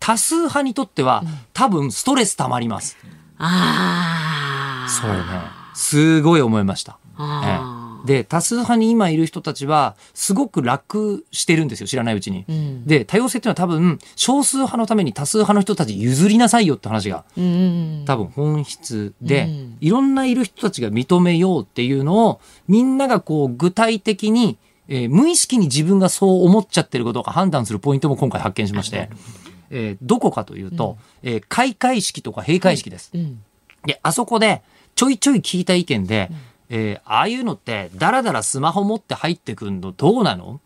S5: 多数派にとっては、多分ストレス溜まります。
S3: ああ
S5: それね、すごい思いました。
S3: あー
S5: で、多数派に今いる人たちは、すごく楽してるんですよ、知らないうちに。
S3: うん。
S5: で、多様性っていうのは多分、少数派のために多数派の人たち譲りなさいよって話が、多分本質で、
S3: うん。
S5: いろんないる人たちが認めようっていうのを、みんながこう、具体的に、えー無意識に自分がそう思っちゃってることか判断するポイントも今回発見しまして、えーどこかというと、えー開会式とか閉会式です。
S3: うん。
S5: で、あそこでちょいちょい聞いた意見で、えーああいうのってだらだらスマホ持って入ってくんのどうなの？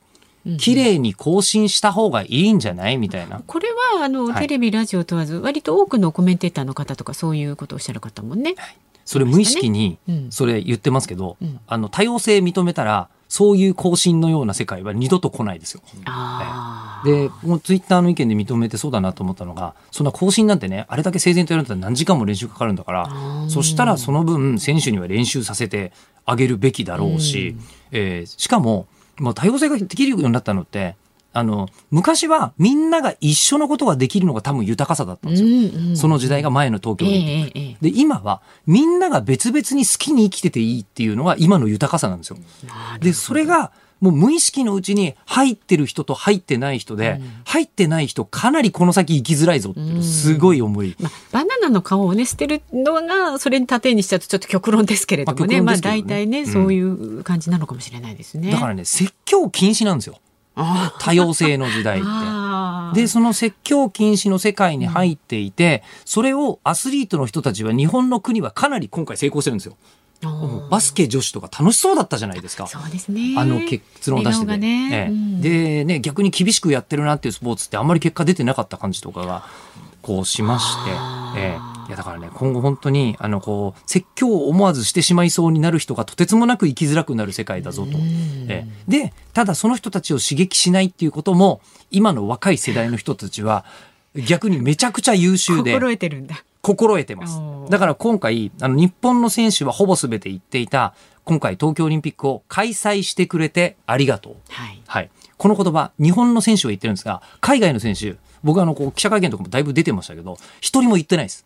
S5: 綺麗に更新した方がいいんじゃないみたいな。
S3: これはあの、
S5: はい。
S3: テレビラジオ問わず割と多くのコメンテーターの方とかそういうことをおっしゃる方もね。
S5: それ無意識に
S3: うん。
S5: それ言ってますけど、
S3: うん。
S5: あの多様性認めたらそういう更新のような世界は二度と来ないですよ。
S3: ああ。
S5: で、もうツイッターの意見で認めてそうだなと思ったのが、そんな更新なんてね、あれだけ整然とやるんだったら何時間も練習かかるんだから、そしたらその分選手には練習させてあげるべきだろうし、えーしかも、もう多様性ができるようになったのって、あの、昔はみんなが一緒のことができるのが多分豊かさだったんですよ。
S3: うんうん
S5: その時代が前の東京
S3: え
S5: オリンピックで、今はみんなが別々に好きに生きてていいっていうのが今の豊かさなんですよ。で、それがもう無意識のうちに入ってる人と入ってない人で、入ってない人かなりこの先生きづらいぞっていうすごい思い。
S3: まあ、バナナの皮をね捨てるのがそれに盾にしちゃうとちょっと極論ですけれども
S5: まあ
S3: ねまあ
S5: 極論ですけどね
S3: 大体ね、
S5: うん
S3: そういう感じなのかもしれないですね。
S5: だからね、説教禁止なんですよ。
S3: あ
S5: 多様性の時代って。で、その説教禁止の世界に入っていて、それをアスリートの人たちは日本の国はかなり今回成功してるんですよ。バスケ女子とか楽しそうだったじゃないですか。
S3: そうですね。
S5: あの結論を出してて、
S3: ね。
S5: ええ。
S3: うん。
S5: でね逆に厳しくやってるなっていうスポーツってあんまり結果出てなかった感じとかがこうしまして、ええいやだからね今後本当にあのこう説教を思わずしてしまいそうになる人がとてつもなく生きづらくなる世界だぞと。ええでただその人たちを刺激しないっていうことも今の若い世代の人たちは逆にめちゃくちゃ優秀で
S3: 心得てるんだ。
S5: 心得てます。だから今回、あの、日本の選手はほぼ全て言っていた、今回東京オリンピックを開催してくれてありがとう。
S3: はい。
S5: はい。この言葉、日本の選手は言ってるんですが、海外の選手、僕はあの、こう、記者会見とかもだいぶ出てましたけど、一人も言ってないです。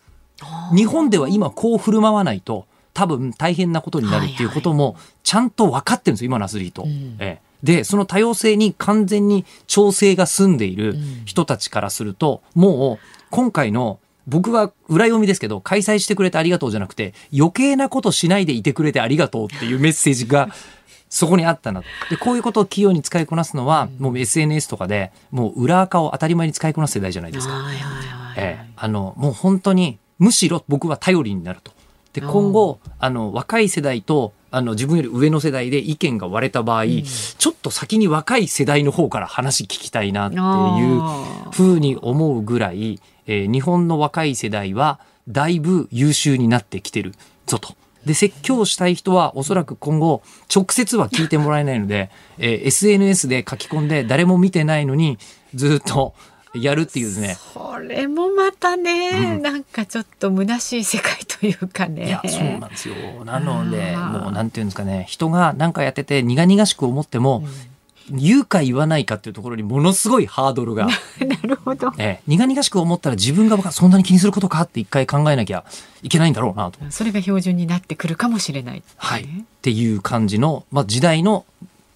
S5: 日本では今こう振る舞わないと、多分大変なことになるっていうことも、ちゃんと分かってるんですよ、今のアスリート。ええで、その多様性に完全に調整が済んでいる人たちからすると、もう、今回の、僕は裏読みですけど、開催してくれてありがとうじゃなくて、余計なことしないでいてくれてありがとうっていうメッセージが、そこにあったな。で、こういうことを器用に使いこなすのは、もう SNS とかで、もう裏垢を当たり前に使いこなす世代じゃないですか。
S3: はいはいはい。
S5: ええ、あの、もう本当に、むしろ僕は頼りになると。で、今後、あの、若い世代と、あの、自分より上の世代で意見が割れた場合、ちょっと先に若い世代の方から話聞きたいなっていうふうに思うぐらい、えー日本の若い世代は、だいぶ優秀になってきてるぞと。で、説教したい人はおそらく今後、直接は聞いてもらえないので、えー SNS で書き込んで誰も見てないのに、ずっとやるっていうですね、
S3: これもまたね、なんかちょっと虚しい世界というかね。
S5: いや、そうなんですよ。なので、もうなんていうんですかね、人が何かやってて苦々しく思っても、言うか言わないかっていうところにものすごいハードルが、
S3: なるほど。
S5: ええ苦々しく思ったら自分がそんなに気にすることかって一回考えなきゃいけないんだろうなと。
S3: それが標準になってくるかもしれない、
S5: はい。っていう感じの、まあ、時代の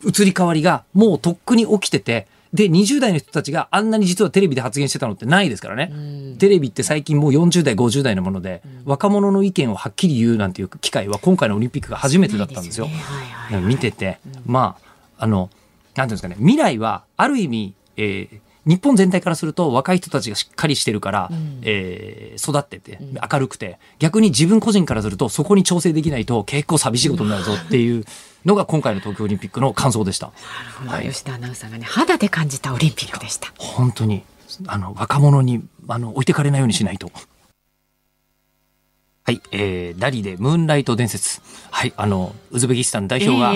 S5: 移り変わりがもうとっくに起きてて、で、20代の人たちがあんなに実はテレビで発言してたのってないですからね。テレビって最近もう40代、50代のもので、若者の意見をはっきり言うなんていう機会は今回のオリンピックが初めてだったんですよ。
S3: すよね。はいはいはい。
S5: 見てて、まあ、あの、なんていうんですかね、未来はある意味、えー日本全体からすると若い人たちがしっかりしてるから、えー育ってて明るくて。逆に自分個人からするとそこに調整できないと結構寂しいことになるぞっていうのが今回の東京オリンピックの感想でした。はい
S3: 吉田アナウンサーがね肌で感じたオリンピックでした。
S5: 本当にあの若者にあの置いてかれないようにしないと。はい、えー、ダリでムーンライト伝説。はい、あの、ウズベキスタン代表が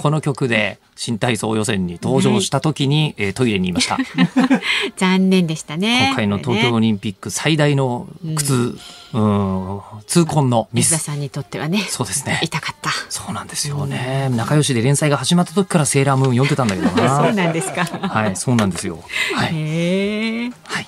S5: この曲で新体操予選に登場した時に、えートイレにいました。
S3: 残念でしたね。
S5: 今回の東京オリンピック最大の苦痛、うん、痛恨のミス。
S3: さんにとってはね、
S5: そうですね。
S3: 痛かった。
S5: そうなんですよね。仲良しで連載が始まった時からセーラームーン読んでたんだけどな。
S3: そうなんですか。
S5: はい、そうなんですよ。はい。
S3: へえ。
S5: はい。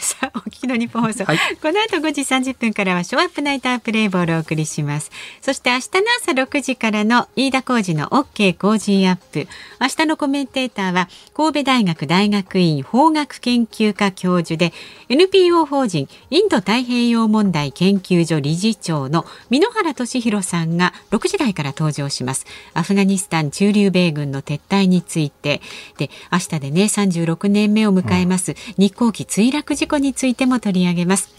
S3: さあ、お聞きの日本放送、
S5: はい
S3: この後5時30分からはショーアップナイタープレイボールをお送りします。そして明日の朝6時からの飯田浩二の OK 工事アップ。明日のコメンテーターは神戸大学大学院法学研究科教授で NPO 法人インド太平洋問題研究所理事長の簑原俊洋さんが6時台から登場します。アフガニスタン駐留米軍の撤退についてで明日でね36年目を迎えます、日航機墜落事故についても取り上げます。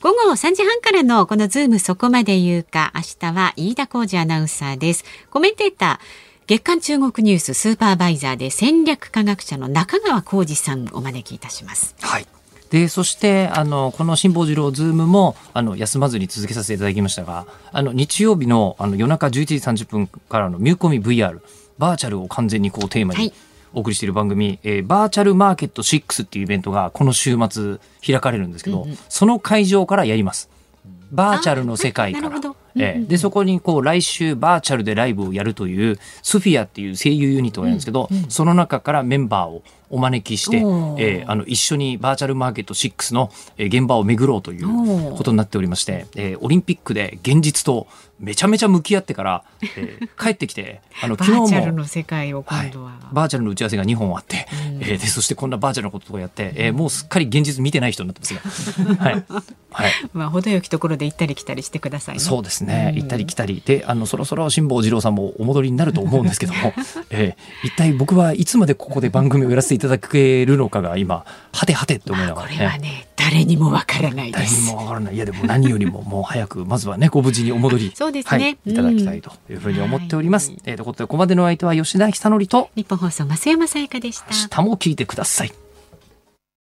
S3: 午後3時半からのこのズームそこまで言うか明日は飯田浩司アナウンサーです。コメンテーター月刊中国ニューススーパーバイザーで戦略科学者の中川コージさんをお招きいたします。
S5: はい。で、そして、あの、この辛坊治郎ズームも、あの、休まずに続けさせていただきましたが、あの、日曜日の、あの、夜中11時30分からのミューコミ VR、バーチャルを完全にこうテーマに
S3: はい
S5: お送りしている番組、えーバーチャルマーケット6っていうイベントがこの週末開かれるんですけど、その会場からやります。バーチャルの世界から。ええでそこにこう来週バーチャルでライブをやるというスフィアっていう声優ユニットがやるんですけど、その中からメンバーをお招きして、えーあの一緒にバーチャルマーケット6のえー現場を巡ろうということになっておりまして、えーオリンピックで現実とめちゃめちゃ向き合ってから、えー 帰ってきてあの
S3: バ
S5: 昨日も
S3: ーチャルの世界を今度は。
S5: バーチャルの打ち合わせが2本あって、えーでそしてこんなバーチャルのこととかやって、えーもうすっかり現実見てない人になってます。が、はい。はい、
S3: まあ程よきところで行ったり来たりしてくださいね。
S5: そうですね。行ったり来たり。であのそろそろ辛坊治郎さんもお戻りになると思うんですけども、えー一体僕はいつまでここで番組をやらせていただけるのかが今はてはてって思いなが
S3: こ
S5: らね。
S3: れはね誰にもわからないで
S5: 誰に
S3: す。
S5: もわからないいやでも何よりももう早くまずはねご無事にお戻り
S3: そうですね
S5: はい、いただきたいというふうに思っております。
S3: うん
S5: えーということでここまでのお相手は吉田久典と
S3: 日本放送増山さやかでした。
S5: 明日も聞いてください。